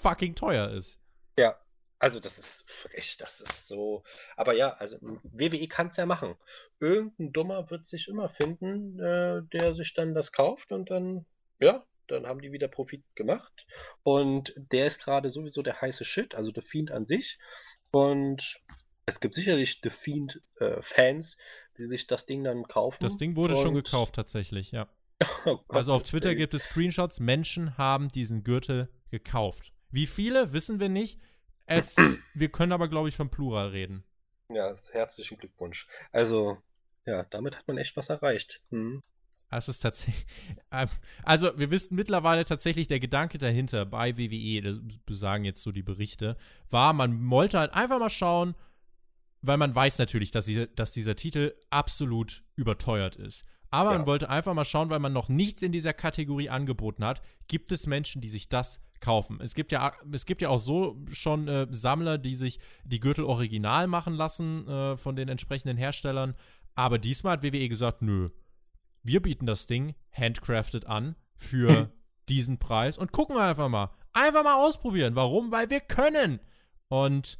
fucking teuer ist. Ja, also das ist frech, das ist so. Aber ja, also WWE kann es ja machen. Irgendein Dummer wird sich immer finden, äh, der sich dann das kauft und dann, ja, dann haben die wieder Profit gemacht. Und der ist gerade sowieso der heiße Shit, also The Fiend an sich. Und es gibt sicherlich The Fiend-Fans, äh, die sich das Ding dann kaufen. Das Ding wurde schon gekauft tatsächlich, ja. oh Gott, also auf Twitter gibt es Screenshots, Menschen haben diesen Gürtel gekauft. Wie viele, wissen wir nicht. Es, wir können aber, glaube ich, vom Plural reden. Ja, herzlichen Glückwunsch. Also, ja, damit hat man echt was erreicht. Hm. Es ist tatsächlich. Ähm, also, wir wissen mittlerweile tatsächlich, der Gedanke dahinter bei WWE, das sagen jetzt so die Berichte, war, man wollte halt einfach mal schauen, weil man weiß natürlich, dass, diese, dass dieser Titel absolut überteuert ist. Aber ja. man wollte einfach mal schauen, weil man noch nichts in dieser Kategorie angeboten hat, gibt es Menschen, die sich das kaufen. Es gibt ja, es gibt ja auch so schon äh, Sammler, die sich die Gürtel original machen lassen äh, von den entsprechenden Herstellern. Aber diesmal hat WWE gesagt, nö, wir bieten das Ding handcrafted an für diesen Preis und gucken einfach mal. Einfach mal ausprobieren. Warum? Weil wir können. Und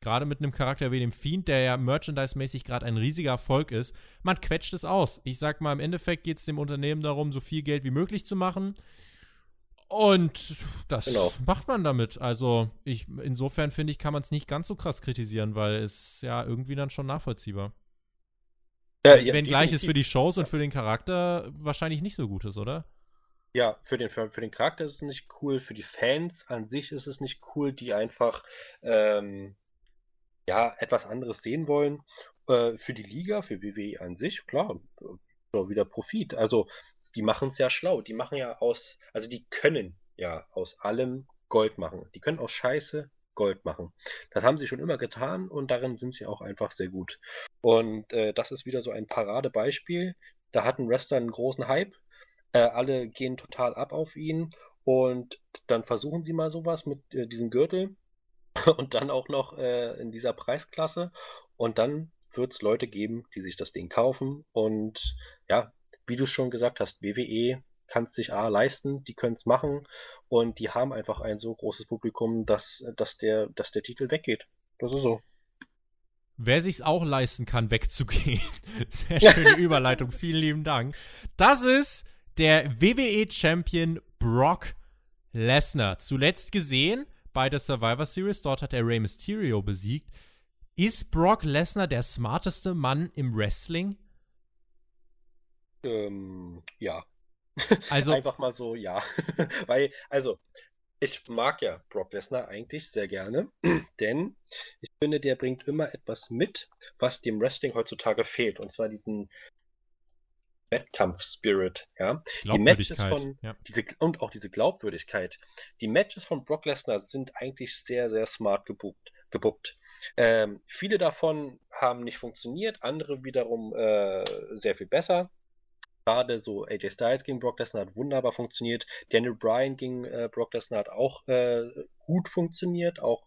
gerade mit einem Charakter wie dem Fiend, der ja merchandise-mäßig gerade ein riesiger Erfolg ist, man quetscht es aus. Ich sag mal, im Endeffekt geht es dem Unternehmen darum, so viel Geld wie möglich zu machen. Und das genau. macht man damit. Also, ich, insofern finde ich, kann man es nicht ganz so krass kritisieren, weil es ja irgendwie dann schon nachvollziehbar. Ja, ja, Wenngleich es für die Shows und für den Charakter wahrscheinlich nicht so gut ist, oder? Ja, für den, für, für, den Charakter ist es nicht cool, für die Fans an sich ist es nicht cool, die einfach ähm, ja, etwas anderes sehen wollen. Äh, für die Liga, für WWE an sich, klar, so wieder Profit. Also die machen es ja schlau. Die machen ja aus, also die können ja aus allem Gold machen. Die können aus Scheiße Gold machen. Das haben sie schon immer getan und darin sind sie auch einfach sehr gut. Und äh, das ist wieder so ein Paradebeispiel. Da hat ein Wrestler einen großen Hype. Äh, alle gehen total ab auf ihn und dann versuchen sie mal sowas mit äh, diesem Gürtel und dann auch noch äh, in dieser Preisklasse. Und dann wird es Leute geben, die sich das Ding kaufen. Und ja, wie du es schon gesagt hast, WWE kann es sich A leisten, die können es machen und die haben einfach ein so großes Publikum, dass, dass, der, dass der Titel weggeht. Das ist so. Wer sich's auch leisten kann, wegzugehen. Sehr schöne Überleitung, vielen lieben Dank. Das ist der WWE-Champion Brock Lesnar. Zuletzt gesehen bei der Survivor Series, dort hat er Rey Mysterio besiegt. Ist Brock Lesnar der smarteste Mann im Wrestling? Ähm, ja. Also einfach mal so, ja. Weil, also, ich mag ja Brock Lesnar eigentlich sehr gerne, denn ich finde, der bringt immer etwas mit, was dem Wrestling heutzutage fehlt. Und zwar diesen Wettkampf-Spirit, ja. Die Matches von, ja. diese, und auch diese Glaubwürdigkeit. Die Matches von Brock Lesnar sind eigentlich sehr, sehr smart gebucht. gebuckt. Ähm, viele davon haben nicht funktioniert, andere wiederum äh, sehr viel besser gerade so AJ Styles gegen Brock Lesnar hat wunderbar funktioniert. Daniel Bryan gegen äh, Brock Lesnar hat auch äh, gut funktioniert, auch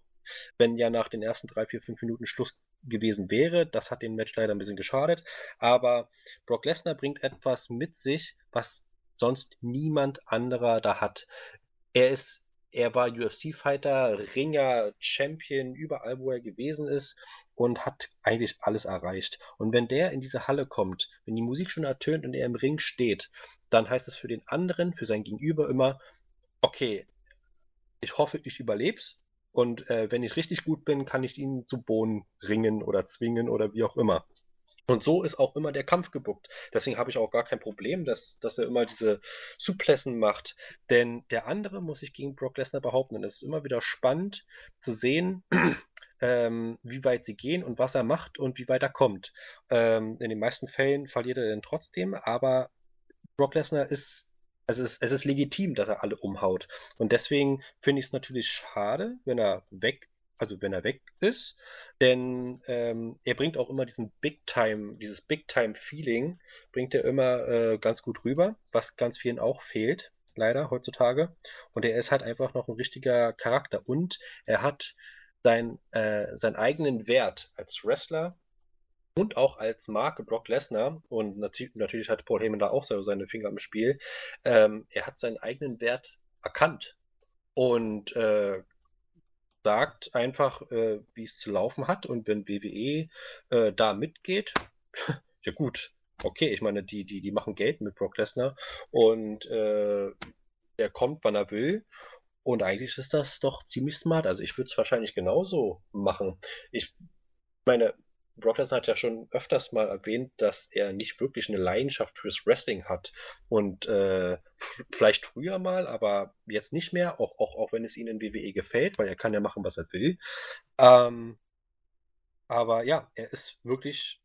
wenn ja nach den ersten drei, vier, fünf Minuten Schluss gewesen wäre. Das hat dem Match leider ein bisschen geschadet. Aber Brock Lesnar bringt etwas mit sich, was sonst niemand anderer da hat. Er ist er war UFC-Fighter, Ringer, Champion, überall, wo er gewesen ist und hat eigentlich alles erreicht. Und wenn der in diese Halle kommt, wenn die Musik schon ertönt und er im Ring steht, dann heißt es für den anderen, für sein Gegenüber immer, okay, ich hoffe, ich überleb's. Und äh, wenn ich richtig gut bin, kann ich ihn zu Boden ringen oder zwingen oder wie auch immer. Und so ist auch immer der Kampf gebuckt. Deswegen habe ich auch gar kein Problem, dass, dass er immer diese Suplessen macht. Denn der andere muss sich gegen Brock Lesnar behaupten. Und es ist immer wieder spannend zu sehen, ähm, wie weit sie gehen und was er macht und wie weit er kommt. Ähm, in den meisten Fällen verliert er dann trotzdem, aber Brock Lesnar ist also es es ist legitim, dass er alle umhaut. Und deswegen finde ich es natürlich schade, wenn er weg also wenn er weg ist, denn ähm, er bringt auch immer diesen Big Time, dieses Big Time Feeling, bringt er immer äh, ganz gut rüber, was ganz vielen auch fehlt, leider heutzutage. Und er ist halt einfach noch ein richtiger Charakter und er hat sein, äh, seinen eigenen Wert als Wrestler und auch als Marke Brock Lesnar und nat natürlich hat Paul Heyman da auch seine Finger im Spiel. Ähm, er hat seinen eigenen Wert erkannt und äh, sagt einfach, äh, wie es zu laufen hat. Und wenn WWE äh, da mitgeht, ja gut, okay, ich meine, die, die, die machen Geld mit Brock Lesnar und äh, er kommt, wann er will. Und eigentlich ist das doch ziemlich smart. Also ich würde es wahrscheinlich genauso machen. Ich meine, Brock Lesnar hat ja schon öfters mal erwähnt, dass er nicht wirklich eine Leidenschaft fürs Wrestling hat. Und äh, vielleicht früher mal, aber jetzt nicht mehr, auch, auch, auch wenn es ihnen in WWE gefällt, weil er kann ja machen, was er will. Ähm, aber ja, er ist wirklich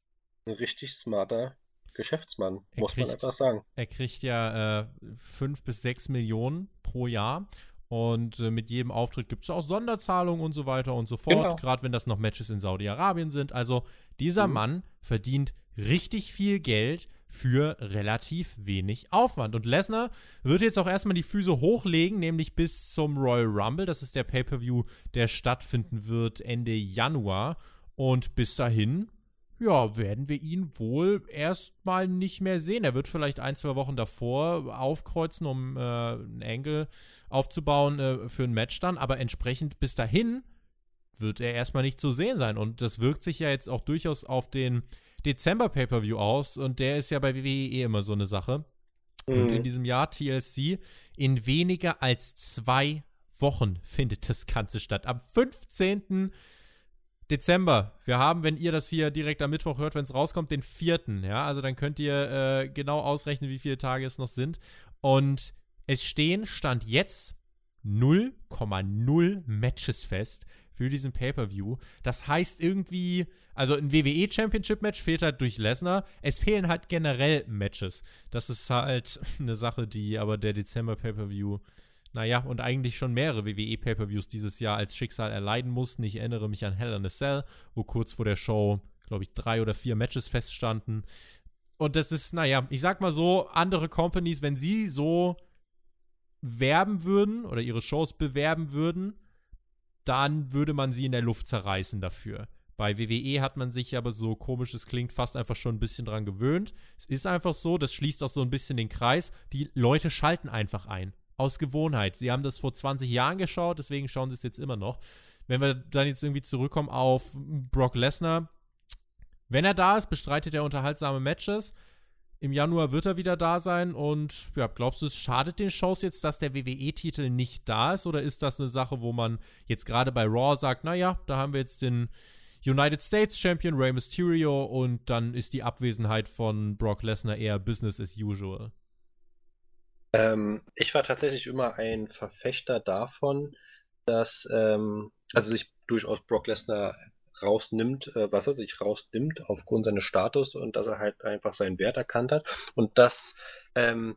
ein richtig smarter Geschäftsmann, er muss kriegt, man einfach sagen. Er kriegt ja äh, fünf bis sechs Millionen pro Jahr und äh, mit jedem Auftritt gibt es auch Sonderzahlungen und so weiter und so fort. Genau. Gerade wenn das noch Matches in Saudi-Arabien sind. Also dieser mhm. Mann verdient richtig viel Geld für relativ wenig Aufwand. Und Lesnar wird jetzt auch erstmal die Füße hochlegen, nämlich bis zum Royal Rumble. Das ist der Pay-Per-View, der stattfinden wird Ende Januar. Und bis dahin ja, werden wir ihn wohl erstmal nicht mehr sehen. Er wird vielleicht ein, zwei Wochen davor aufkreuzen, um äh, einen Angle aufzubauen äh, für ein Match dann, aber entsprechend bis dahin wird er erstmal nicht zu sehen sein. Und das wirkt sich ja jetzt auch durchaus auf den Dezember Pay-Per-View aus und der ist ja bei WWE immer so eine Sache. Mhm. Und in diesem Jahr TLC in weniger als zwei Wochen findet das Ganze statt. Am 15. Dezember. Wir haben, wenn ihr das hier direkt am Mittwoch hört, wenn es rauskommt, den vierten. Ja, also dann könnt ihr äh, genau ausrechnen, wie viele Tage es noch sind. Und es stehen, stand jetzt 0,0 Matches fest für diesen Pay-Per-View. Das heißt irgendwie, also ein WWE Championship Match fehlt halt durch Lesnar. Es fehlen halt generell Matches. Das ist halt eine Sache, die aber der Dezember Pay-Per-View naja, und eigentlich schon mehrere WWE-Pay-Per-Views dieses Jahr als Schicksal erleiden mussten. Ich erinnere mich an Hell in a Cell, wo kurz vor der Show, glaube ich, drei oder vier Matches feststanden. Und das ist, naja, ich sag mal so, andere Companies, wenn sie so werben würden oder ihre Shows bewerben würden, dann würde man sie in der Luft zerreißen dafür. Bei WWE hat man sich aber so komisch es klingt, fast einfach schon ein bisschen dran gewöhnt. Es ist einfach so, das schließt auch so ein bisschen den Kreis. Die Leute schalten einfach ein aus Gewohnheit. Sie haben das vor 20 Jahren geschaut, deswegen schauen sie es jetzt immer noch. Wenn wir dann jetzt irgendwie zurückkommen auf Brock Lesnar, wenn er da ist, bestreitet er unterhaltsame Matches. Im Januar wird er wieder da sein und ja, glaubst du, es schadet den Shows jetzt, dass der WWE-Titel nicht da ist? Oder ist das eine Sache, wo man jetzt gerade bei Raw sagt, naja, da haben wir jetzt den United States Champion Rey Mysterio und dann ist die Abwesenheit von Brock Lesnar eher Business as usual? Ähm, ich war tatsächlich immer ein Verfechter davon, dass ähm, also sich durchaus Brock Lesnar rausnimmt, äh, was er sich rausnimmt aufgrund seines Status und dass er halt einfach seinen Wert erkannt hat und dass ähm,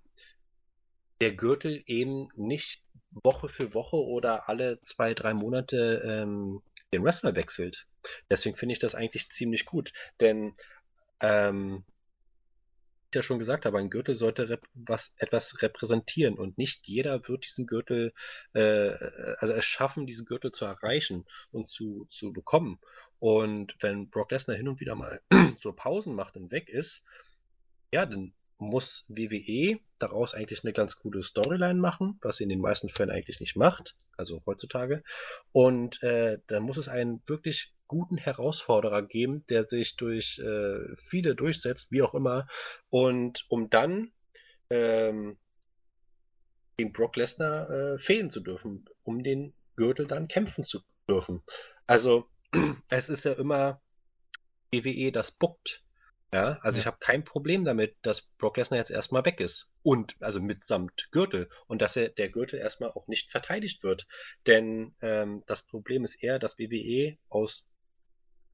der Gürtel eben nicht Woche für Woche oder alle zwei, drei Monate ähm, den Wrestler wechselt. Deswegen finde ich das eigentlich ziemlich gut, denn ähm, ja schon gesagt habe, ein Gürtel sollte was, etwas repräsentieren und nicht jeder wird diesen Gürtel, äh, also es schaffen, diesen Gürtel zu erreichen und zu, zu bekommen. Und wenn Brock Lesnar hin und wieder mal so Pausen macht und weg ist, ja, dann muss WWE daraus eigentlich eine ganz coole Storyline machen, was sie in den meisten Fällen eigentlich nicht macht, also heutzutage. Und äh, dann muss es einen wirklich guten Herausforderer geben, der sich durch äh, viele durchsetzt, wie auch immer. Und um dann ähm, den Brock Lesnar äh, fehlen zu dürfen, um den Gürtel dann kämpfen zu dürfen. Also es ist ja immer WWE, das buckt ja, also ja. ich habe kein Problem damit, dass Brock Lesnar jetzt erstmal weg ist. Und, also mitsamt Gürtel. Und dass er der Gürtel erstmal auch nicht verteidigt wird. Denn ähm, das Problem ist eher, dass WWE aus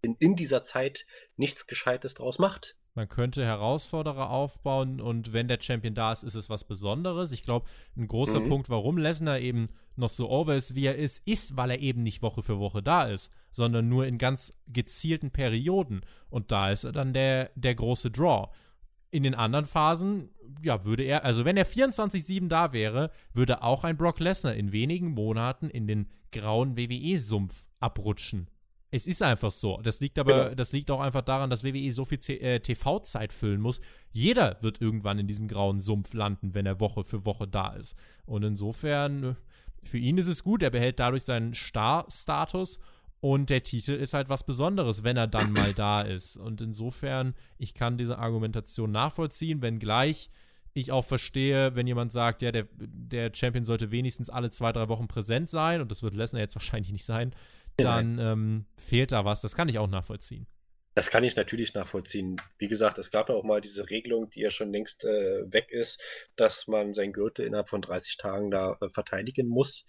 in, in dieser Zeit nichts Gescheites draus macht. Man könnte Herausforderer aufbauen und wenn der Champion da ist, ist es was Besonderes. Ich glaube, ein großer mhm. Punkt, warum Lesnar eben noch so over ist, wie er ist, ist, weil er eben nicht Woche für Woche da ist, sondern nur in ganz gezielten Perioden. Und da ist er dann der, der große Draw. In den anderen Phasen, ja, würde er, also wenn er 24-7 da wäre, würde auch ein Brock Lesnar in wenigen Monaten in den grauen WWE-Sumpf abrutschen Es ist einfach so. Das liegt aber, Genau. das liegt auch einfach daran, dass WWE so viel äh, TV-Zeit füllen muss. Jeder wird irgendwann in diesem grauen Sumpf landen, wenn er Woche für Woche da ist. Und insofern, äh, für ihn ist es gut. Er behält dadurch seinen Star-Status. Und der Titel ist halt was Besonderes, wenn er dann mal da ist. Und insofern, ich kann diese Argumentation nachvollziehen, wenngleich ich auch verstehe, wenn jemand sagt, ja, der, der Champion sollte wenigstens alle zwei, drei Wochen präsent sein, und das wird Lesnar jetzt wahrscheinlich nicht sein, dann ähm, fehlt da was. Das kann ich auch nachvollziehen. Das kann ich natürlich nachvollziehen. Wie gesagt, es gab ja auch mal diese Regelung, die ja schon längst äh, weg ist, dass man sein Gürtel innerhalb von 30 Tagen da äh, verteidigen muss.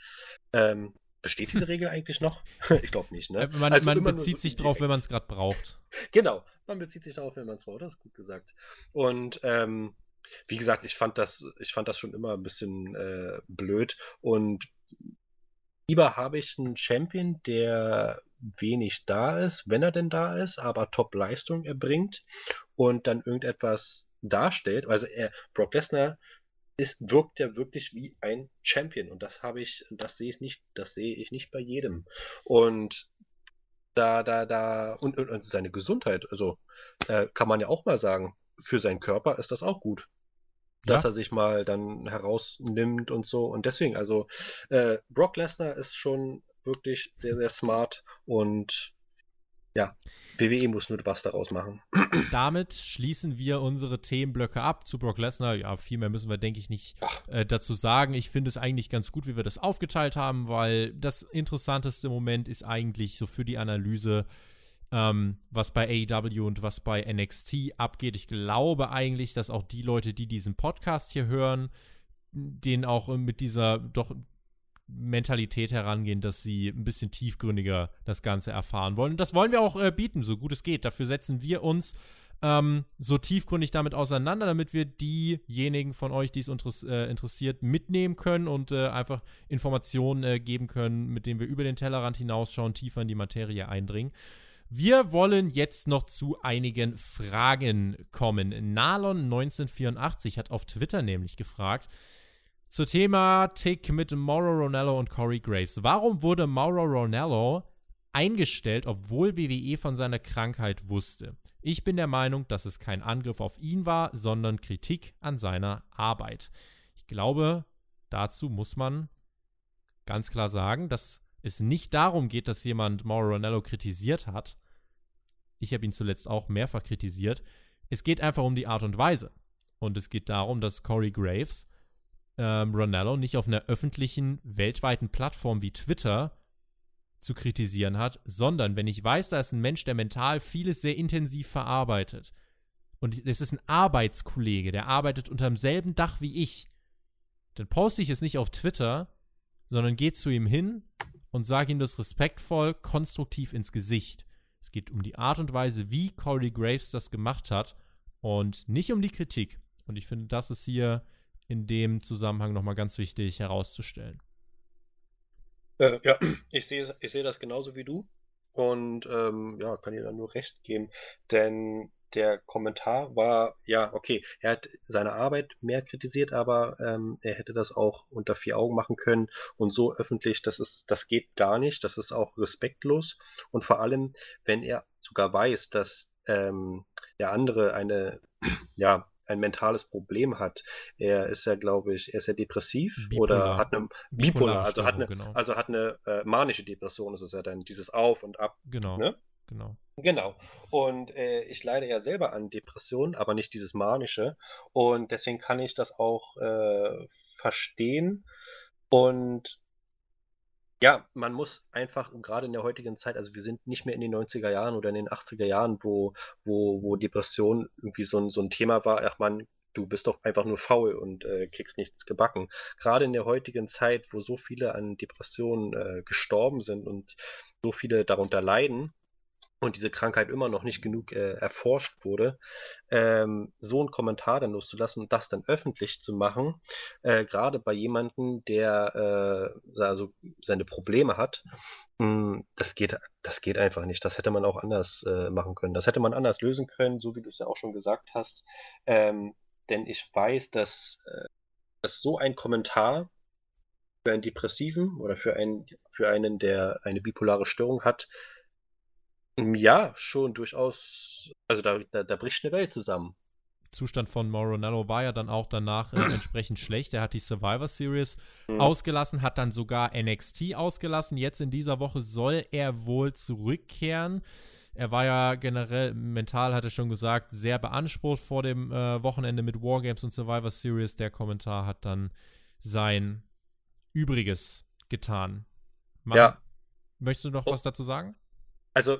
Ähm, besteht diese Regel eigentlich noch? ich glaube nicht, ne? Äh, man Also man bezieht so sich drauf, wenn man es gerade braucht. Genau, man bezieht sich darauf, wenn man es braucht, das ist gut gesagt. Und ähm, wie gesagt, ich fand das, ich fand das schon immer ein bisschen äh, blöd. Und lieber habe ich einen Champion, der wenig da ist, wenn er denn da ist, aber Top-Leistung erbringt und dann irgendetwas darstellt. Also er, Brock Lesnar ist, wirkt ja wirklich wie ein Champion und das habe ich, das sehe ich nicht, das sehe ich nicht bei jedem. Und da, da, da, und, und, und seine Gesundheit, also äh, kann man ja auch mal sagen, für seinen Körper ist das auch gut. Dass Ja. er sich mal dann herausnimmt und so. Und deswegen, also äh, Brock Lesnar ist schon wirklich sehr, sehr smart und ja, WWE muss nur was daraus machen. Damit schließen wir unsere Themenblöcke ab zu Brock Lesnar. Ja, viel mehr müssen wir, denke ich, nicht äh, dazu sagen. Ich finde es eigentlich ganz gut, wie wir das aufgeteilt haben, weil das Interessanteste im Moment ist eigentlich so für die Analyse, ähm, was bei AEW und was bei NXT abgeht. Ich glaube eigentlich, dass auch die Leute, die diesen Podcast hier hören, den auch mit dieser doch Mentalität herangehen, dass sie ein bisschen tiefgründiger das Ganze erfahren wollen. Und das wollen wir auch äh, bieten, so gut es geht. Dafür setzen wir uns ähm, so tiefgründig damit auseinander, damit wir diejenigen von euch, die es interess äh, interessiert, mitnehmen können und äh, einfach Informationen äh, geben können, mit denen wir über den Tellerrand hinausschauen, tiefer in die Materie eindringen. Wir wollen jetzt noch zu einigen Fragen kommen. Nalon1984 hat auf Twitter nämlich gefragt, zur Thematik mit Mauro Ronaldo und Corey Graves. Warum wurde Mauro Ronaldo eingestellt, obwohl WWE von seiner Krankheit wusste? Ich bin der Meinung, dass es kein Angriff auf ihn war, sondern Kritik an seiner Arbeit. Ich glaube, dazu muss man ganz klar sagen, dass es nicht darum geht, dass jemand Mauro Ronaldo kritisiert hat. Ich habe ihn zuletzt auch mehrfach kritisiert. Es geht einfach um die Art und Weise. Und es geht darum, dass Corey Graves ähm, Ronaldo nicht auf einer öffentlichen, weltweiten Plattform wie Twitter zu kritisieren hat, sondern wenn ich weiß, da ist ein Mensch, der mental vieles sehr intensiv verarbeitet und es ist ein Arbeitskollege, der arbeitet unter demselben Dach wie ich, dann poste ich es nicht auf Twitter, sondern gehe zu ihm hin und sage ihm das respektvoll, konstruktiv ins Gesicht. Geht um die Art und Weise, wie Corey Graves das gemacht hat und nicht um die Kritik. Und ich finde, das ist hier in dem Zusammenhang nochmal ganz wichtig herauszustellen. Äh, ja, ich sehe ich sehe das genauso wie du und ähm, ja, kann dir da nur recht geben, denn der Kommentar war, ja, okay, er hat seine Arbeit mehr kritisiert, aber ähm, er hätte das auch unter vier Augen machen können und so öffentlich, das ist, das geht gar nicht, das ist auch respektlos und vor allem, wenn er sogar weiß, dass ähm, der andere eine, ja, ein mentales Problem hat. Er ist ja, glaube ich, er ist ja depressiv Bipolar. oder hat eine bipolar, also hat eine, genau. also hat eine äh, manische Depression, ist es ja dann dieses Auf und Ab. Genau, Ne? Genau. Genau. Und äh, ich leide ja selber an Depressionen, aber nicht dieses manische. Und deswegen kann ich das auch äh, verstehen. Und ja, man muss einfach, gerade in der heutigen Zeit, also wir sind nicht mehr in den 90er Jahren oder in den 80er Jahren, wo, wo, wo Depression irgendwie so ein, so ein Thema war, ach man, du bist doch einfach nur faul und äh, kriegst nichts gebacken. Gerade in der heutigen Zeit, wo so viele an Depressionen äh, gestorben sind und so viele darunter leiden, und diese Krankheit immer noch nicht genug äh, erforscht wurde, ähm, so einen Kommentar dann loszulassen und das dann öffentlich zu machen, äh, gerade bei jemandem, der äh, also seine Probleme hat, mh, das geht, das geht einfach nicht. Das hätte man auch anders äh, machen können. Das hätte man anders lösen können, so wie du es ja auch schon gesagt hast. Ähm, denn ich weiß, dass, äh, dass so ein Kommentar für einen Depressiven oder für einen, für einen, der eine bipolare Störung hat, Ja, schon durchaus. Also da, da, da bricht eine Welt zusammen. Zustand von Moronello war ja dann auch danach äh, entsprechend schlecht. Er hat die Survivor Series mhm. ausgelassen, hat dann sogar NXT ausgelassen. Jetzt in dieser Woche soll er wohl zurückkehren. Er war ja generell mental, hat er schon gesagt, sehr beansprucht vor dem äh, Wochenende mit Wargames und Survivor Series. Der Kommentar hat dann sein Übriges getan. Man, ja. Möchtest du noch oh. was dazu sagen? Also,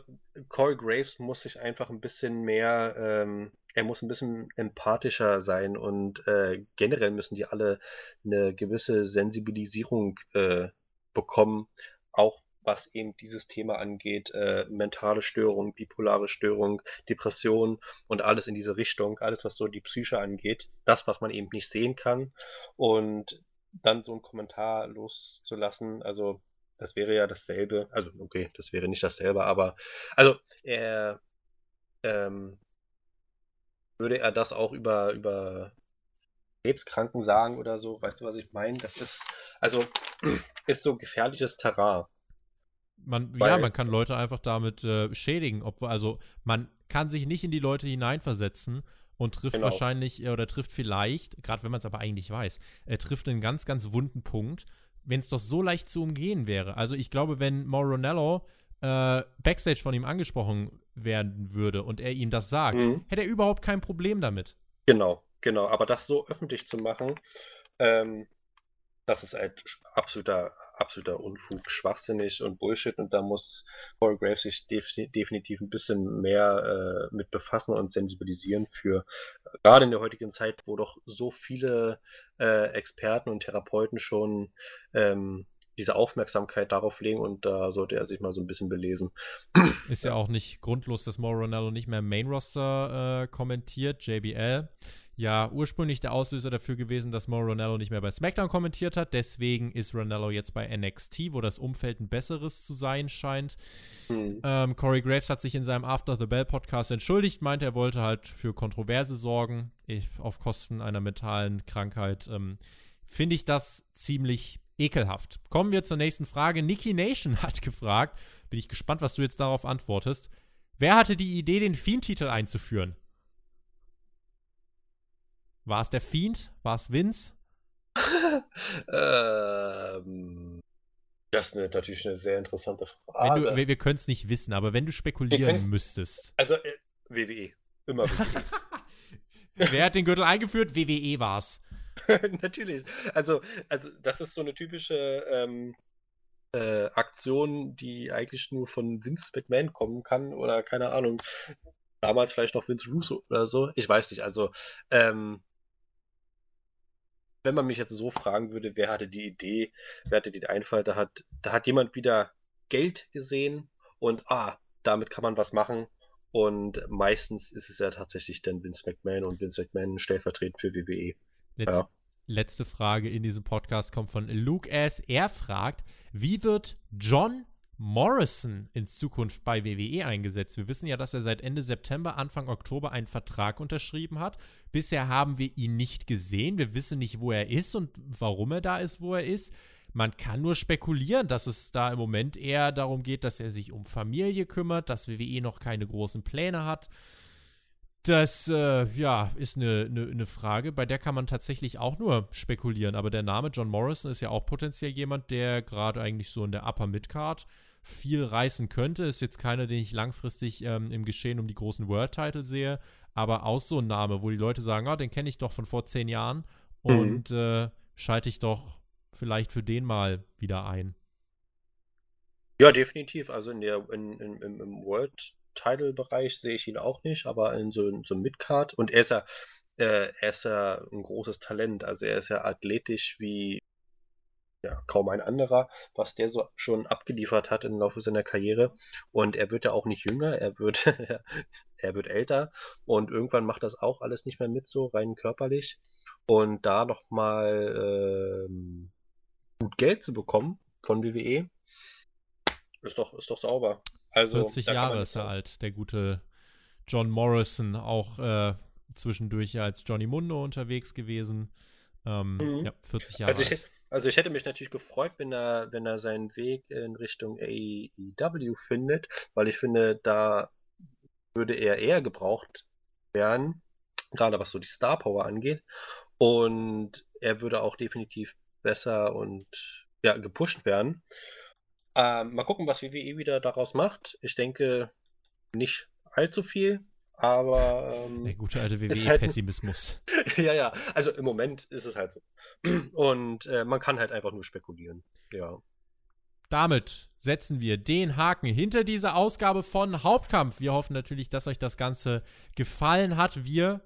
Corey Graves muss sich einfach ein bisschen mehr, ähm, er muss ein bisschen empathischer sein und äh, generell müssen die alle eine gewisse Sensibilisierung äh, bekommen, auch was eben dieses Thema angeht, äh, mentale Störung, bipolare Störung, Depression und alles in diese Richtung, alles was so die Psyche angeht, das, was man eben nicht sehen kann. Und dann so einen Kommentar loszulassen, also das wäre ja dasselbe, also okay, das wäre nicht dasselbe, aber also er ähm, würde er das auch über, über Krebskranken sagen oder so, weißt du, was ich meine? Das ist, also ist so gefährliches Terrain. Man, Weil, ja, man kann Leute einfach damit äh, schädigen. Ob, also man kann sich nicht in die Leute hineinversetzen und trifft genau. wahrscheinlich äh, oder trifft vielleicht, gerade wenn man es aber eigentlich weiß, er trifft einen ganz, ganz wunden Punkt, wenn es doch so leicht zu umgehen wäre. Also ich glaube, wenn Moronello äh, Backstage von ihm angesprochen werden würde und er ihm das sagt, mhm. hätte er überhaupt kein Problem damit. Genau, genau. Aber das so öffentlich zu machen, ähm, das ist halt absoluter, absoluter Unfug, schwachsinnig und Bullshit und da muss Paul Graves sich def definitiv ein bisschen mehr äh, mit befassen und sensibilisieren für, gerade in der heutigen Zeit, wo doch so viele äh, Experten und Therapeuten schon ähm, diese Aufmerksamkeit darauf legen und da sollte er sich mal so ein bisschen belesen. Ist ja auch nicht grundlos, dass Mauro Ronaldo nicht mehr Main Roster äh, kommentiert, JBL ja ursprünglich der Auslöser dafür gewesen, dass Mauro Ronaldo nicht mehr bei SmackDown kommentiert hat. Deswegen ist Ronaldo jetzt bei NXT, wo das Umfeld ein besseres zu sein scheint. Mhm. Ähm, Corey Graves hat sich in seinem After the Bell Podcast entschuldigt, meinte, er wollte halt für Kontroverse sorgen, auf Kosten einer mentalen Krankheit. Ähm, Finde ich das ziemlich ekelhaft. Kommen wir zur nächsten Frage. Nikki Nation hat gefragt, bin ich gespannt, was du jetzt darauf antwortest. Wer hatte die Idee, den Fiend-Titel einzuführen? War es der Fiend? War es Vince? ähm, das ist natürlich eine sehr interessante Frage. Du, wir, wir können es nicht wissen, aber wenn du spekulieren müsstest. Also äh, WWE. Immer WWE. Wer hat den Gürtel eingeführt? WWE war's. natürlich. Also, also, das ist so eine typische ähm, äh, Aktion, die eigentlich nur von Vince McMahon kommen kann oder keine Ahnung. Damals vielleicht noch Vince Russo oder so. Ich weiß nicht. Also, ähm, wenn man mich jetzt so fragen würde, wer hatte die Idee, wer hatte den Einfall, da hat, da hat jemand wieder Geld gesehen und ah, damit kann man was machen. Und meistens ist es ja tatsächlich dann Vince McMahon und Vince McMahon stellvertretend für WWE. Letz ja. Letzte Frage in diesem Podcast kommt von Luke S. Er fragt, wie wird John Morrison in Zukunft bei WWE eingesetzt. Wir wissen ja, dass er seit Ende September, Anfang Oktober einen Vertrag unterschrieben hat. Bisher haben wir ihn nicht gesehen. Wir wissen nicht, wo er ist und warum er da ist, wo er ist. Man kann nur spekulieren, dass es da im Moment eher darum geht, dass er sich um Familie kümmert, dass WWE noch keine großen Pläne hat. Das, äh, ja, ist eine, eine, eine, Frage, bei der kann man tatsächlich auch nur spekulieren. Aber der Name John Morrison ist ja auch potenziell jemand, der gerade eigentlich so in der Upper Midcard viel reißen könnte. Ist jetzt keiner, den ich langfristig ähm, im Geschehen um die großen World-Title sehe, aber auch so ein Name, wo die Leute sagen, ah, den kenne ich doch von vor zehn Jahren mhm. und äh, schalte ich doch vielleicht für den mal wieder ein. Ja, definitiv. Also in der, in, in, im World Title-Bereich sehe ich ihn auch nicht, aber in so, so Midcard. Und er ist ja, äh, er ist ja ein großes Talent. Also er ist ja athletisch wie ja, kaum ein anderer, was der so schon abgeliefert hat im Laufe seiner Karriere. Und er wird ja auch nicht jünger, er wird, er wird älter und irgendwann macht das auch alles nicht mehr mit, so rein körperlich. Und da nochmal ähm, gut Geld zu bekommen von WWE, ist doch, ist doch sauber. Also, 40 Jahre ist er alt, der gute John Morrison, auch äh, zwischendurch als Johnny Mundo unterwegs gewesen. Ähm, mhm. Ja, 40 Jahre also ich, also ich hätte mich natürlich gefreut, wenn er, wenn er seinen Weg in Richtung AEW findet, weil ich finde, da würde er eher gebraucht werden, gerade was so die Star Power angeht. Und er würde auch definitiv besser und ja, gepusht werden. Ähm, mal gucken, was WWE wieder daraus macht. Ich denke nicht allzu viel, aber. Ähm, Der gute alte WWE-Pessimismus. Halt, ja, ja. Also im Moment ist es halt so. Und äh, man kann halt einfach nur spekulieren. Ja. Damit setzen wir den Haken hinter diese Ausgabe von Hauptkampf. Wir hoffen natürlich, dass euch das Ganze gefallen hat. Wir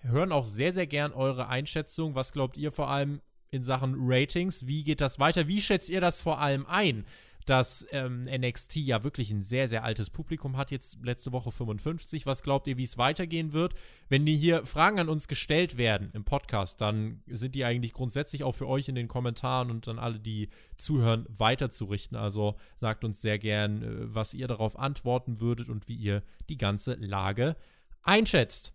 hören auch sehr, sehr gern eure Einschätzung. Was glaubt ihr vor allem in Sachen Ratings? Wie geht das weiter? Wie schätzt ihr das vor allem ein? Dass ähm, NXT ja wirklich ein sehr, sehr altes Publikum hat, jetzt letzte Woche 55. Was glaubt ihr, wie es weitergehen wird? Wenn die hier Fragen an uns gestellt werden im Podcast, dann sind die eigentlich grundsätzlich auch für euch in den Kommentaren und dann alle, die zuhören, weiterzurichten. Also sagt uns sehr gern, äh, was ihr darauf antworten würdet und wie ihr die ganze Lage einschätzt.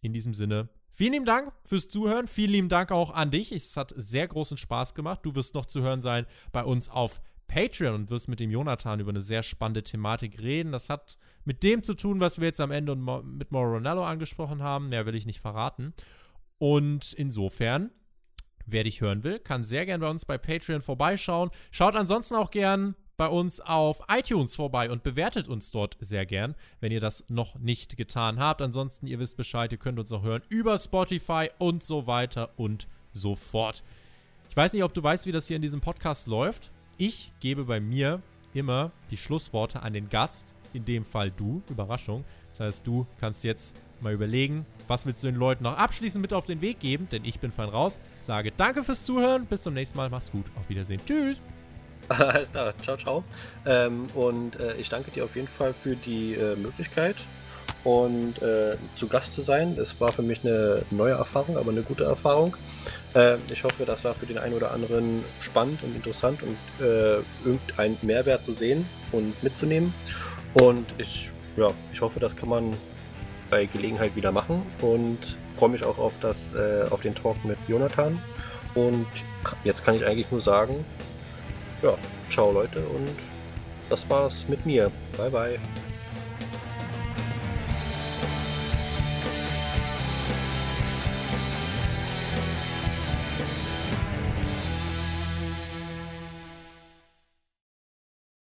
In diesem Sinne, Vielen lieben Dank fürs Zuhören. Vielen lieben Dank auch an dich. Es hat sehr großen Spaß gemacht. Du wirst noch zu hören sein bei uns auf Patreon und wirst mit dem Jonathan über eine sehr spannende Thematik reden. Das hat mit dem zu tun, was wir jetzt am Ende mit Mauro Ronaldo angesprochen haben. Mehr will ich nicht verraten. Und insofern, wer dich hören will, kann sehr gern bei uns bei Patreon vorbeischauen. Schaut ansonsten auch gern bei uns auf iTunes vorbei und bewertet uns dort sehr gern, wenn ihr das noch nicht getan habt. Ansonsten, ihr wisst Bescheid, ihr könnt uns auch hören über Spotify und so weiter und so fort. Ich weiß nicht, ob du weißt, wie das hier in diesem Podcast läuft. Ich gebe bei mir immer die Schlussworte an den Gast, in dem Fall du, Überraschung. Das heißt, du kannst jetzt mal überlegen, was willst du den Leuten noch abschließend mit auf den Weg geben, denn ich bin fein raus. Sage danke fürs Zuhören, bis zum nächsten Mal, macht's gut, auf Wiedersehen, tschüss. Alles klar, ciao, ciao. Ähm, und äh, ich danke dir auf jeden Fall für die äh, Möglichkeit und äh, zu Gast zu sein. Es war für mich eine neue Erfahrung, aber eine gute Erfahrung. Äh, ich hoffe, das war für den einen oder anderen spannend und interessant und äh, irgendeinen Mehrwert zu sehen und mitzunehmen. Und ich, ja, ich hoffe, das kann man bei Gelegenheit wieder machen und freue mich auch auf, das, äh, auf den Talk mit Jonathan. Und jetzt kann ich eigentlich nur sagen, ja, ciao Leute und das war's mit mir. Bye bye.